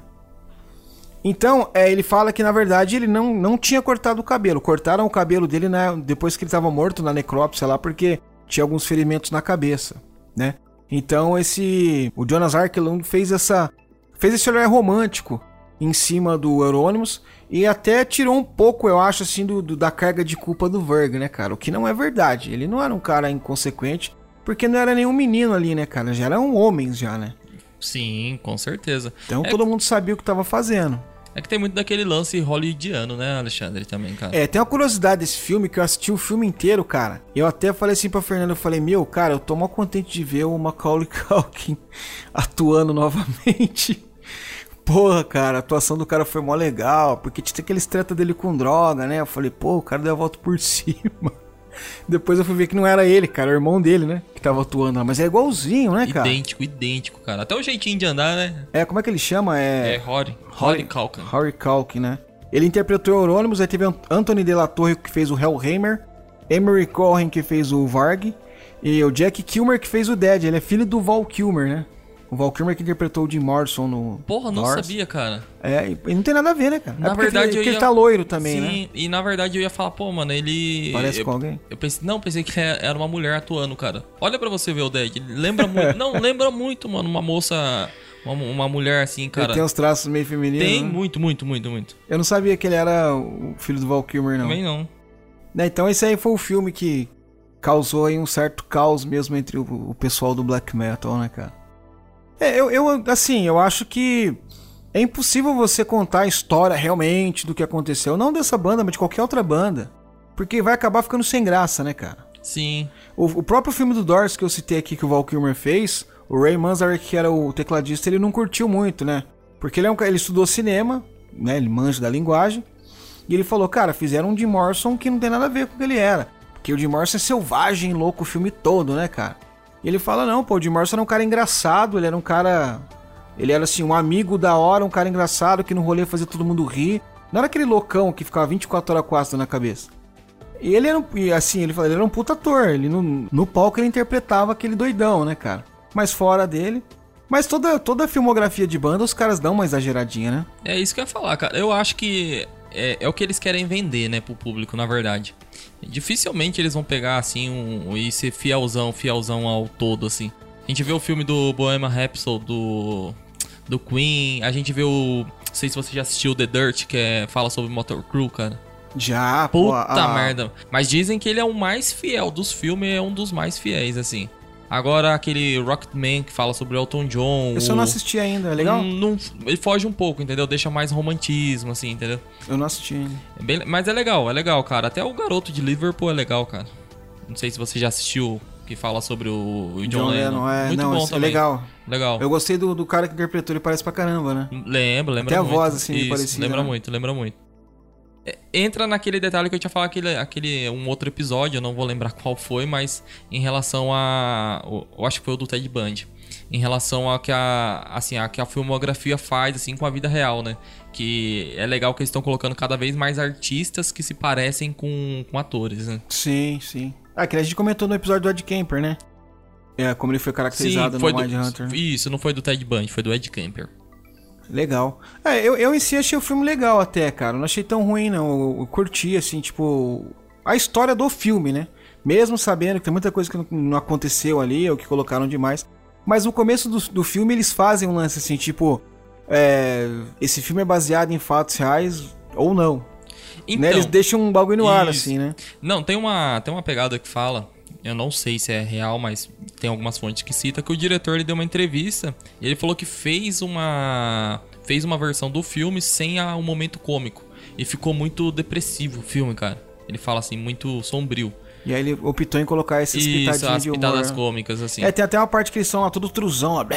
Então, é, ele fala que na verdade ele não, não tinha cortado o cabelo. Cortaram o cabelo dele né, depois que ele estava morto na necrópsia lá, porque tinha alguns ferimentos na cabeça, né? Então esse. O Jonas Arkelund fez essa. Fez esse olhar romântico em cima do Euronymous e até tirou um pouco, eu acho, assim, do, do- da carga de culpa do Verg, né, cara? O que não é verdade. Ele não era um cara inconsequente, porque não era nenhum menino ali, né, cara? Já eram homens já, né? Sim, com certeza. Então É- todo mundo sabia o que tava fazendo. É que tem muito daquele lance hollywoodiano, né, Alexandre, também, cara. É, tem uma curiosidade desse filme que eu assisti o filme inteiro, cara. Eu até falei assim pra Fernanda, eu falei, meu, cara, eu tô mó contente de ver o Macaulay Culkin [LAUGHS] atuando novamente. [LAUGHS] Porra, cara, a atuação do cara foi mó legal, porque tinha aqueles treta dele com droga, né? Eu falei, pô, o cara deu a volta por [LAUGHS] cima. Depois eu fui ver que não era ele, cara, era o irmão dele, né? Que tava atuando lá. Mas é igualzinho, né, cara? idêntico, idêntico, cara. Até o jeitinho de andar, né? É, como é que ele chama? É, É. Rory. Rory Calkin. Harry Culkin, né? Ele interpretou Euronymous, aí teve Anthony De La Torre que fez o Hellhammer, Emery Cohen que fez o Varg e o Jack Kilmer que fez o Dead. Ele é filho do Val Kilmer, né? O Val Kilmer que interpretou o Jim Morrison no Porra, não Lars. sabia, cara. É, e não tem nada a ver, né, cara? Na é verdade, ele, eu porque ia... ele tá loiro também, Sim, né? e na verdade eu ia falar, pô, mano, ele... Parece eu, com alguém. Eu pensei, não, pensei que era uma mulher atuando, cara. Olha pra você ver o Dead. Lembra muito... [LAUGHS] não, lembra muito, mano, uma moça... Uma, uma mulher assim, cara. Ele tem uns traços meio femininos. Tem né? muito, muito, muito, muito. Eu não sabia que ele era o filho do Val Kilmer, não. Também não. Né, Então esse aí foi o filme que causou aí um certo caos mesmo entre o, o pessoal do black metal, né, cara? É, eu, eu, assim, eu acho que é impossível você contar a história realmente do que aconteceu, não dessa banda, mas de qualquer outra banda, porque vai acabar ficando sem graça, né, cara? Sim. O, o próprio filme do Doors que eu citei aqui que o Val Kilmer fez, o Ray Manzarek, que era o tecladista, ele não curtiu muito, né? Porque ele, é um, ele estudou cinema, né? Ele manja da linguagem. E ele falou, cara, fizeram um Jim Morrison que não tem nada a ver com o que ele era. Porque o Jim Morrison é selvagem, louco o filme todo, né, cara? E ele fala, não, pô, o Jim Morrison era um cara engraçado, ele era um cara... Ele era, assim, um amigo da hora, um cara engraçado que no rolê fazia todo mundo rir. Não era aquele loucão que ficava 24 horas com ácido na cabeça. E ele era um, assim, ele, ele era um puta ator. Ele no, no palco ele interpretava aquele doidão, né, cara? Mas fora dele. Mas toda, toda a filmografia de banda, os caras dão uma exageradinha, né? É isso que eu ia falar, cara. Eu acho que é, é o que eles querem vender, né, pro público, na verdade. Dificilmente eles vão pegar, assim, um, e ser fielzão, fielzão ao todo, assim. A gente vê o filme do Bohemian Rhapsody, do, do Queen. A gente vê o... Não sei se você já assistiu The Dirt, que é, fala sobre Motor Crew, cara. Já, pô. Puta a- merda. Mas dizem que ele é o mais fiel dos filmes, é um dos mais fiéis, assim. Agora, aquele Rocketman que fala sobre Elton John. Esse eu o- não assisti ainda, é legal? Não, ele foge um pouco, entendeu? Deixa mais romantismo, assim, entendeu? Eu não assisti ainda. É bem- mas é legal, é legal, cara. Até o garoto de Liverpool é legal, cara. Não sei se você já assistiu, que fala sobre o, o John, John Lennon. É, Muito não, bom é também. legal. Legal. Eu gostei do, do cara que interpretou, ele parece pra caramba, né? Lembra, lembra Até a muito. voz, assim, Isso, parecida, Lembra né? muito, lembra muito. É, Entra naquele detalhe que eu tinha falado, aquele, aquele um outro episódio, eu não vou lembrar qual foi, mas em relação a. o- Eu acho que foi o do Ted Bundy. Em relação a que a, assim, a que a filmografia faz assim com a vida real, né? Que é legal que eles estão colocando cada vez mais artistas que se parecem com, com atores, né? Sim, sim. Ah, que a gente comentou no episódio do Ed Kemper, né? É, como ele foi caracterizado Sim, foi no Mind do, Hunter. Isso, não foi do Ted Bundy, foi do Ed Kemper. Legal. É, eu, eu em si achei o filme legal até, cara. Não achei tão ruim, não. Eu, eu curti, assim, tipo. A história do filme, né? Mesmo sabendo que tem muita coisa que não, não aconteceu ali, ou que colocaram demais. Mas no começo do, do filme eles fazem um lance assim, tipo. É, esse filme é baseado em fatos reais ou não. Então, né? Eles deixam um bagulho no ar, isso. assim, né? Não, tem uma, tem uma pegada que fala, eu não sei se é real, mas tem algumas fontes que cita que o diretor ele deu uma entrevista e ele falou que fez uma fez uma versão do filme sem o um momento cômico e ficou muito depressivo o filme, cara. Ele fala assim, muito sombrio. E aí ele optou em colocar essas Isso, pitadinhas as de humor. pitadas cômicas assim. É, tem até uma parte que eles são lá todo truzão, lá,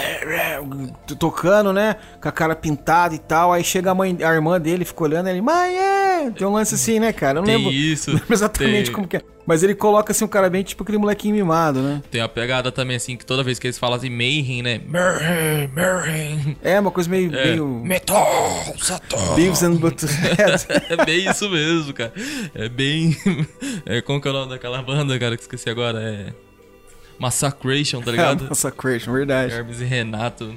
tocando, né? Com a cara pintada e tal. Aí chega a mãe, a irmã dele, fica olhando, ele, mãe, é! Tem um lance assim, né, cara? Eu não Tem lembro, isso, não [LAUGHS] lembro exatamente tem. como que é. Mas ele coloca assim um cara bem tipo aquele molequinho mimado, né? Tem a pegada também assim que toda vez que eles falam assim Mayhem, né? Mayhem, Mayhem. É uma coisa meio. É, meio... Metal, Satan. Beavis and Butthead. [LAUGHS] É bem isso mesmo, cara. É bem. [LAUGHS] É, como que é o nome daquela banda, cara, que esqueci agora? É. Massacration, tá ligado? [LAUGHS] Massacration, verdade. Hermes e Renato.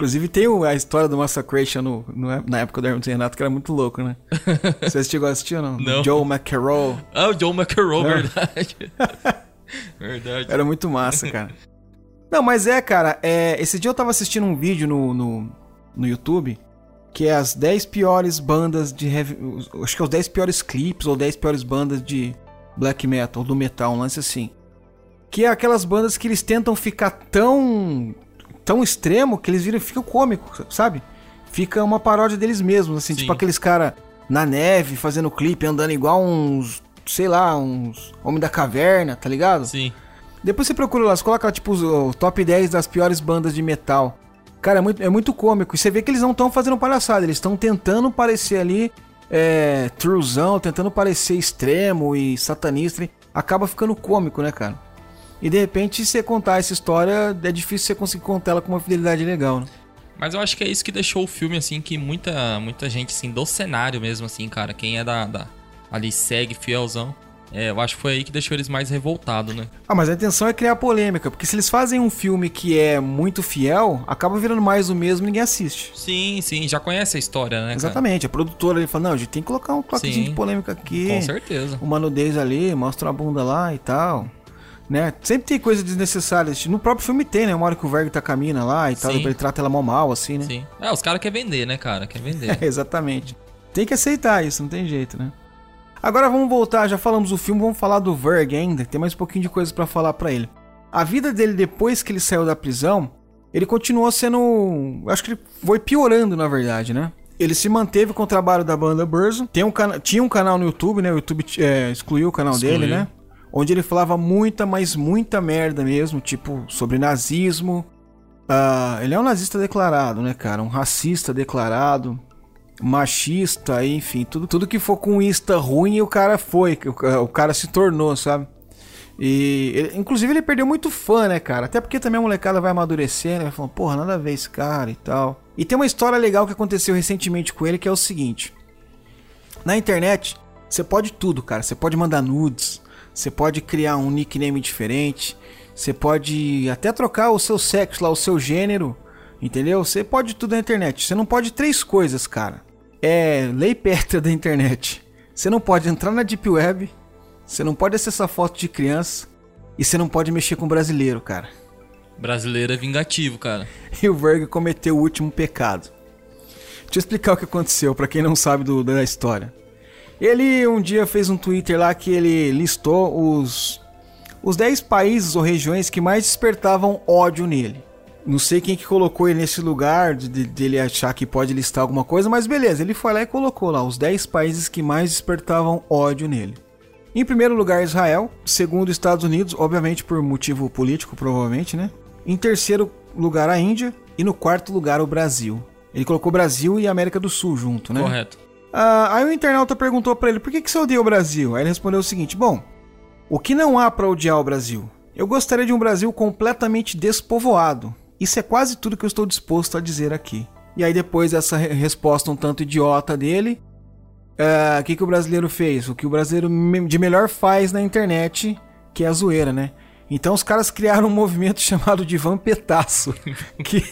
Inclusive tem a história do Massacration no, no- na época do Hermes Renato, que era muito louco, né? [LAUGHS] Você assistiu, assistiu ou não? Não. Joe McEnroe. Ah, o John McEnroe, verdade. [LAUGHS] verdade. Era muito massa, cara. Não, mas é, cara, é, esse dia eu tava assistindo um vídeo no, no, no YouTube que é as 10 piores bandas de heavy. Acho que é os 10 piores clipes ou 10 piores bandas de black metal, do metal, um lance assim. Que é aquelas bandas que eles tentam ficar tão. Tão extremo que eles viram, ficam cômico, sabe? Fica uma paródia deles mesmos, assim, Sim. tipo aqueles cara na neve fazendo clipe, andando igual uns. sei lá, uns. Homem da caverna, tá ligado? Sim. Depois você procura lá, você coloca lá, tipo os- o top 10 das piores bandas de metal. Cara, é muito, é muito cômico. E você vê que eles não estão fazendo palhaçada, eles estão tentando parecer ali é, truzão, tentando parecer extremo e satanista. Acaba ficando cômico, né, cara? E de repente, se você contar essa história, é difícil você conseguir contar ela com uma fidelidade legal, né? Mas eu acho que é isso que deixou o filme, assim, que muita, muita gente, assim, do cenário mesmo, assim, cara. Quem é da. da ali segue fielzão. É, eu acho que foi aí que deixou eles mais revoltados, né? Ah, mas a intenção é criar polêmica, porque se eles fazem um filme que é muito fiel, acaba virando mais o mesmo e ninguém assiste. Sim, sim, já conhece a história, né? cara? Exatamente, a produtora ele fala, não, a gente tem que colocar um toquezinho de polêmica aqui. Com certeza. uma nudez ali, mostra uma bunda lá e tal. Né? Sempre tem coisa desnecessária. No próprio filme tem, né? Uma hora que o Verg tá caminha lá e tal, ele trata ela mal mal, assim, né? Sim. É, os caras querem vender, né, cara? Quer vender. É, [LAUGHS] exatamente. Tem que aceitar isso, não tem jeito, né? Agora vamos voltar, já falamos do filme, vamos falar do Verg ainda, tem mais um pouquinho de coisa pra falar pra ele. A vida dele depois que ele saiu da prisão, ele continuou sendo, acho que ele foi piorando na verdade, né? Ele se manteve com o trabalho da banda Burzo, tem um cana- tinha um canal no YouTube, né? O YouTube é, excluiu o canal Excluiu. dele, né? Onde ele falava muita, mas muita merda mesmo, tipo, sobre nazismo. Ah, ele é um nazista declarado, né, cara? Um racista declarado machista, enfim, tudo, tudo que for com ista ruim, o cara foi, o, o cara se tornou, sabe? E, ele- inclusive, ele perdeu muito fã, né, cara? Até porque também a molecada vai amadurecendo, vai falando, porra, nada a ver esse cara e tal. E tem uma história legal que aconteceu recentemente com ele, que é o seguinte: na internet, você pode tudo, cara. Você pode mandar nudes, você pode criar um nickname diferente, você pode até trocar o seu sexo lá, o seu gênero, entendeu? Você pode tudo na internet. Você não pode três coisas, cara. É lei pétrea da internet. Você não pode entrar na Deep Web, você não pode acessar foto de criança e você não pode mexer com brasileiro, cara. Brasileiro é vingativo, cara. [LAUGHS] E o Verg cometeu o último pecado. Deixa eu explicar o que aconteceu pra quem não sabe do- da história. Ele um dia fez um Twitter lá que ele listou os os 10 países ou regiões que mais despertavam ódio nele. Não sei quem que colocou ele nesse lugar de, de- dele achar que pode listar alguma coisa, mas beleza, ele foi lá e colocou lá os 10 países que mais despertavam ódio nele. Em primeiro lugar, Israel. Segundo, Estados Unidos, obviamente por motivo político, provavelmente, né? Em terceiro lugar, a Índia. E no quarto lugar, o Brasil. Ele colocou Brasil e América do Sul junto, né? Correto. Ah, aí o internauta perguntou pra ele, por que, que você odeia o Brasil? Aí ele respondeu o seguinte, bom, o que não há pra odiar o Brasil? Eu gostaria de um Brasil completamente despovoado. Isso é quase tudo que eu estou disposto a dizer aqui. E aí depois dessa re- resposta um tanto idiota dele, ah, o que, que o brasileiro fez? O que o brasileiro de melhor faz na internet, que é a zoeira, né? Então os caras criaram um movimento [LAUGHS] chamado de vampetaço, que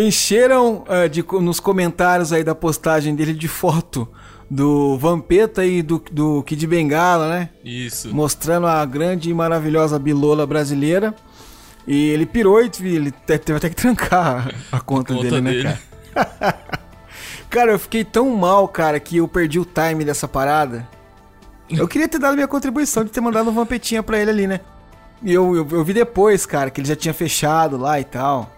encheram uh, de, nos comentários aí da postagem dele de foto do Vampeta e do, do Kid Bengala, né? Isso. Mostrando a grande e maravilhosa bilola brasileira. E ele pirou e ele teve até que trancar a conta, a conta dele, né, dele, né, cara? [LAUGHS] cara, eu fiquei tão mal, cara, que eu perdi o time dessa parada. Eu queria ter dado minha contribuição de ter mandado um vampetinha pra ele ali, né? E eu, eu, eu vi depois, cara, que ele já tinha fechado lá e tal.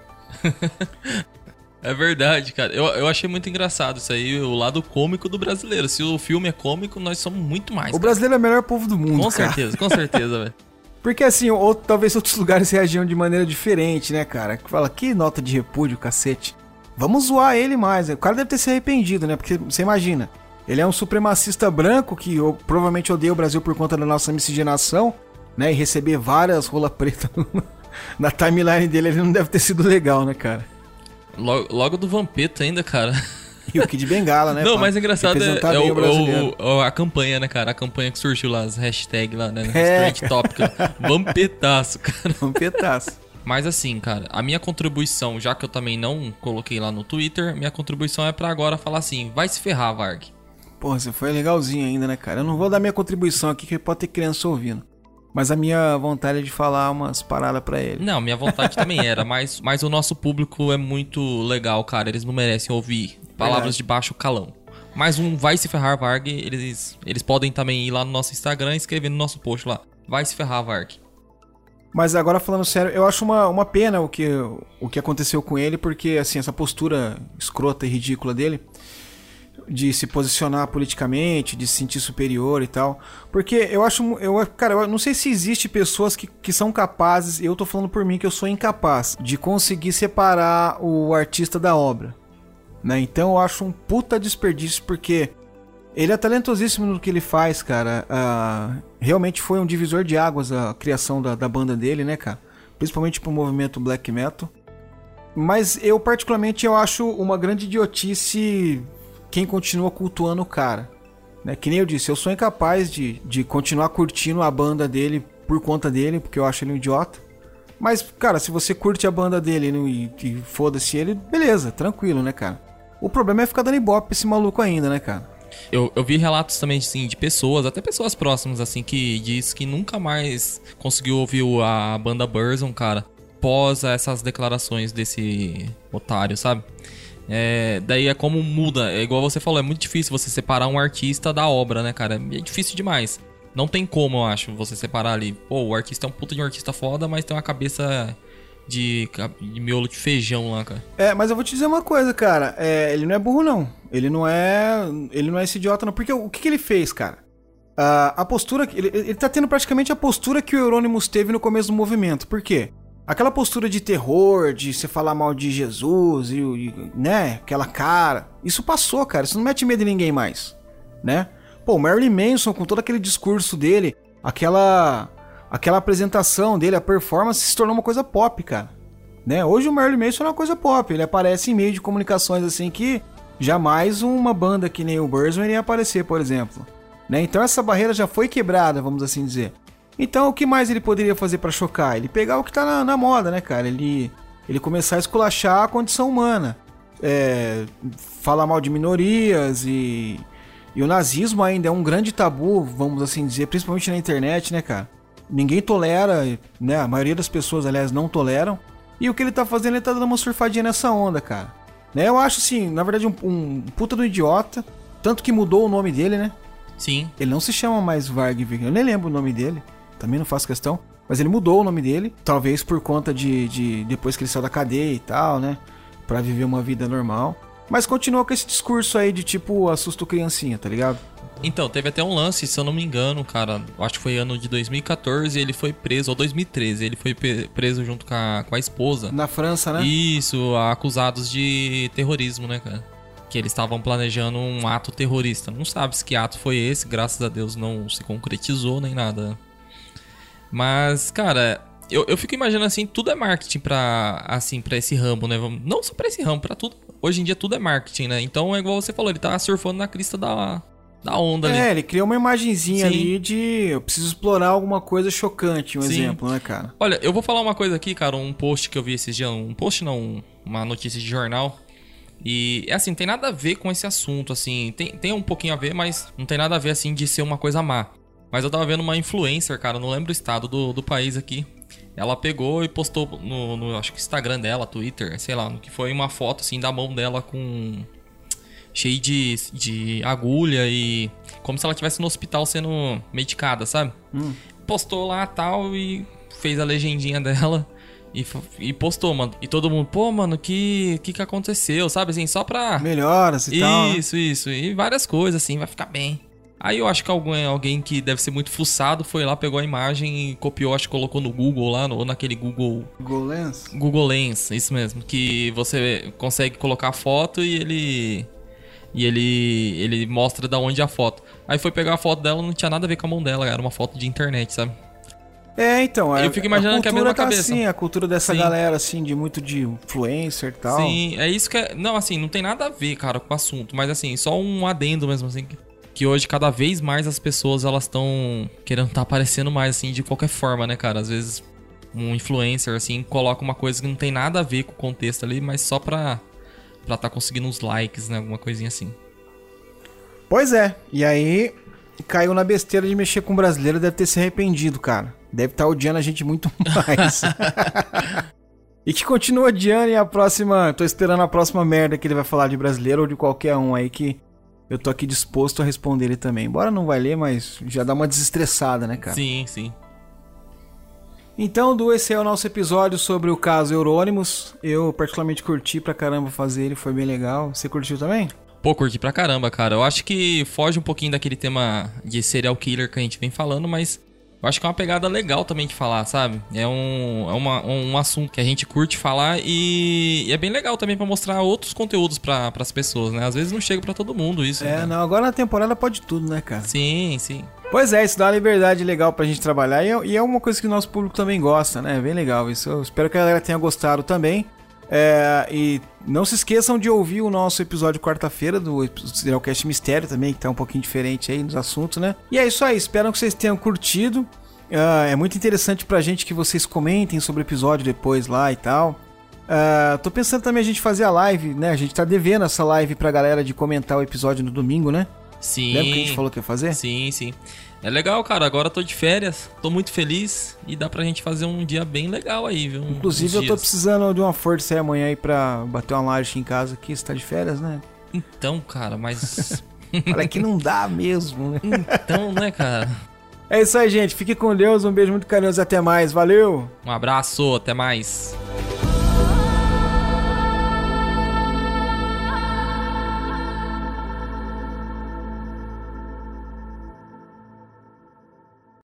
É verdade, cara. Eu, eu achei muito engraçado isso aí, o lado cômico do brasileiro. Se o filme é cômico, nós somos muito mais. O cara. brasileiro é o melhor povo do mundo, Com cara. certeza, com certeza, velho. [LAUGHS] Porque assim, ou, talvez outros lugares reagiam de maneira diferente, né, cara? Que fala, que nota de repúdio, cacete. Vamos zoar ele mais. O cara deve ter se arrependido, né? Porque você imagina, ele é um supremacista branco que provavelmente odeia o Brasil por conta da nossa miscigenação, né? E receber várias rola preta na timeline dele, ele não deve ter sido legal, né, cara? Logo, logo do Vampeta ainda, cara. E o Kid Bengala, né? Não, o mais engraçado é, é o, o, a campanha, né, cara? A campanha que surgiu lá, as hashtags lá, né? É. Trend Topic. Vampetaço, cara. Vampetaço. Mas assim, cara, a minha contribuição, já que eu também não coloquei lá no Twitter, minha contribuição é para agora falar assim: vai se ferrar, Varg. Porra, você foi legalzinho ainda, né, cara? Eu não vou dar minha contribuição aqui, que pode ter criança ouvindo. Mas a minha vontade é de falar umas paradas para ele. Não, minha vontade [LAUGHS] também era, mas, mas o nosso público é muito legal, cara. Eles não merecem ouvir palavras Verdade. de baixo calão. Mais um Vai Se Ferrar Varg, eles, eles podem também ir lá no nosso Instagram e escrever no nosso post lá. Vai Se Ferrar Varg. Mas agora falando sério, eu acho uma, uma pena o que, o que aconteceu com ele, porque assim, essa postura escrota e ridícula dele de se posicionar politicamente, de se sentir superior e tal. Porque eu acho. Eu, cara, eu não sei se existe pessoas que, que são capazes, eu tô falando por mim que eu sou incapaz, de conseguir separar o artista da obra. Né? Então eu acho um puta desperdício, porque ele é talentosíssimo no que ele faz, cara. Uh, realmente foi um divisor de águas a criação da, da banda dele, né, cara? Principalmente pro movimento black metal. Mas eu, particularmente, eu acho uma grande idiotice quem continua cultuando o cara. Né? Que nem eu disse, eu sou incapaz de, de continuar curtindo a banda dele por conta dele, porque eu acho ele um idiota. Mas, cara, se você curte a banda dele e, e foda-se ele, beleza, tranquilo, né, cara? O problema é ficar dando ibope pra esse maluco ainda, né, cara? Eu, eu vi relatos também, assim, de pessoas, até pessoas próximas, assim, que diz que nunca mais conseguiu ouvir a banda Burzon, cara, pós essas declarações desse otário, sabe? É, daí é como muda, é igual você falou, é muito difícil você separar um artista da obra, né, cara? É difícil demais. Não tem como, eu acho, você separar ali. Pô, o artista é um puta de um artista foda, mas tem uma cabeça de, de miolo de feijão lá, cara. É, mas eu vou te dizer uma coisa, cara. É, ele não é burro, não. Ele não é. Ele não é esse idiota, não. Porque o que, que ele fez, cara? Uh, a postura. Ele, ele tá tendo praticamente a postura que o Euronymous teve no começo do movimento. Por quê? Aquela postura de terror, de você falar mal de Jesus, e, e, né? Aquela cara. Isso passou, cara. Isso não mete medo em ninguém mais. Né? Pô, Marilyn Manson, com todo aquele discurso dele, aquela. Aquela apresentação dele, a performance se tornou uma coisa pop, cara. Né? Hoje o Marilyn Manson é uma coisa pop. Ele aparece em meio de comunicações assim que jamais uma banda que nem o Burzman iria aparecer, por exemplo. Né? Então essa barreira já foi quebrada, vamos assim dizer. Então o que mais ele poderia fazer para chocar? Ele pegar o que tá na, na, moda, né, cara? Ele, ele começar a esculachar a condição humana. É, falar mal de minorias e, e o nazismo ainda é um grande tabu, vamos assim dizer, principalmente na internet, né, cara? Ninguém tolera, né? A maioria das pessoas, aliás, não toleram. E o que ele tá fazendo, ele tá dando uma surfadinha nessa onda, cara. Né? Eu acho, assim, na verdade, um, um puta do idiota. Tanto que mudou o nome dele, né? Sim. Ele não se chama mais Varg Eu nem lembro o nome dele também não faço questão. Mas ele mudou o nome dele, talvez por conta de, de depois que ele saiu da cadeia e tal, né? Pra viver uma vida normal. Mas continua com esse discurso aí de tipo, assusto criancinha, tá ligado? Então, teve até um lance, se eu não me engano, cara, acho que foi ano de 2014, ele foi preso, ou 2013, ele foi preso junto com a, com a esposa. Na França, né? Isso, acusados de terrorismo, né, cara? Que eles estavam planejando um ato terrorista. Não sabe se que ato foi esse, graças a Deus não se concretizou nem nada. Mas, cara, eu, eu fico imaginando assim, tudo é marketing pra, assim, pra esse ramo, né? Não só pra esse ramo, pra tudo. Hoje em dia tudo é marketing, né? Então é igual você falou, ele tá surfando na crista da, da onda ali. É, ele criou uma imagenzinha Sim. ali de eu preciso explorar alguma coisa chocante, um Sim. exemplo, né, cara? Olha, eu vou falar uma coisa aqui, cara, um post que eu vi esses dias, um post não, um- uma notícia de jornal. E é assim, tem nada a ver com esse assunto, assim, tem, tem um pouquinho a ver, mas não tem nada a ver, assim, de ser uma coisa má. Mas eu tava vendo uma influencer, cara, não lembro o estado do, do país aqui. Ela pegou e postou no, no, acho que Instagram dela, Twitter, sei lá, no que foi uma foto, assim, da mão dela com... Cheio de, de agulha e... Como se ela estivesse no hospital sendo medicada, sabe? Postou lá tal e fez a legendinha dela e, e postou, mano. E todo mundo, pô, mano, que, que que aconteceu, sabe? Assim, só pra... Melhoras e tal. né? Isso, isso. E várias coisas, assim, vai ficar bem. Aí eu acho que alguém, alguém que deve ser muito fuçado foi lá, pegou a imagem e copiou, acho que colocou no Google lá, no- ou naquele Google. Google Lens. Google Lens, isso mesmo. Que você consegue colocar a foto e ele. E ele. ele mostra da onde é a foto. Aí foi pegar a foto dela, não tinha nada a ver com a mão dela, era uma foto de internet, sabe? É, então. Eu fico imaginando que é a cultura mesma tá cabeça. assim, a cultura dessa Sim. galera, assim, de muito de influencer e tal. Sim, é isso que é. Não, assim, não tem nada a ver, cara, com o assunto. Mas assim, só um adendo mesmo, assim. Que- hoje, cada vez mais as pessoas elas estão querendo estar aparecendo mais, assim, de qualquer forma, né, cara? Às vezes um influencer, assim, coloca uma coisa que não tem nada a ver com o contexto ali, mas só pra pra tá conseguindo uns likes, né? Alguma coisinha assim. Pois é. E aí caiu na besteira de mexer com brasileiro, deve ter se arrependido, cara. Deve estar odiando a gente muito [LAUGHS] mais. e que continua odiando e a próxima. Tô esperando a próxima merda que ele vai falar de brasileiro ou de qualquer um aí que eu tô aqui disposto a responder ele também. Embora não vai ler, mas já dá uma desestressada, né, cara? Sim, sim. Então, Du, esse é o nosso episódio sobre o caso Eurônimos. Eu particularmente curti pra caramba fazer ele, foi bem legal. Você curtiu também? Pô, curti pra caramba, cara. Eu acho que foge um pouquinho daquele tema de serial killer que a gente vem falando, mas eu acho que é uma pegada legal também de falar, sabe? É um, é uma- um assunto que a gente curte falar e, e é bem legal também pra mostrar outros conteúdos pra as pessoas, né? Às vezes não chega pra todo mundo isso. É, né? não, agora na temporada pode tudo, né, cara? Sim, sim. Pois é, isso dá uma liberdade legal pra gente trabalhar e é, e é uma coisa que o nosso público também gosta, né? É bem legal isso. Eu espero que a galera tenha gostado também. É, e não se esqueçam de ouvir o nosso episódio quarta-feira do Serialcast Mistério também, que tá um pouquinho diferente aí nos assuntos, né? E é isso aí, espero que vocês tenham curtido. Ah, é muito interessante pra gente que vocês comentem sobre o episódio depois lá e tal. Ah, tô pensando também a gente fazer a live, né? A gente tá devendo essa live pra galera de comentar o episódio no domingo, né? Sim. Lembra que a gente falou que ia fazer? Sim, sim. É legal, cara. Agora eu tô de férias, tô muito feliz e dá pra gente fazer um dia bem legal aí, viu? Inclusive, eu tô precisando de uma força aí amanhã aí pra bater uma laje aqui em casa aqui. Você tá de férias, né? Então, cara, mas. [LAUGHS] Olha que não dá mesmo, né? então, né, cara? É isso aí, gente. Fique com Deus. Um beijo muito carinhoso e até mais. Valeu! Um abraço, até mais.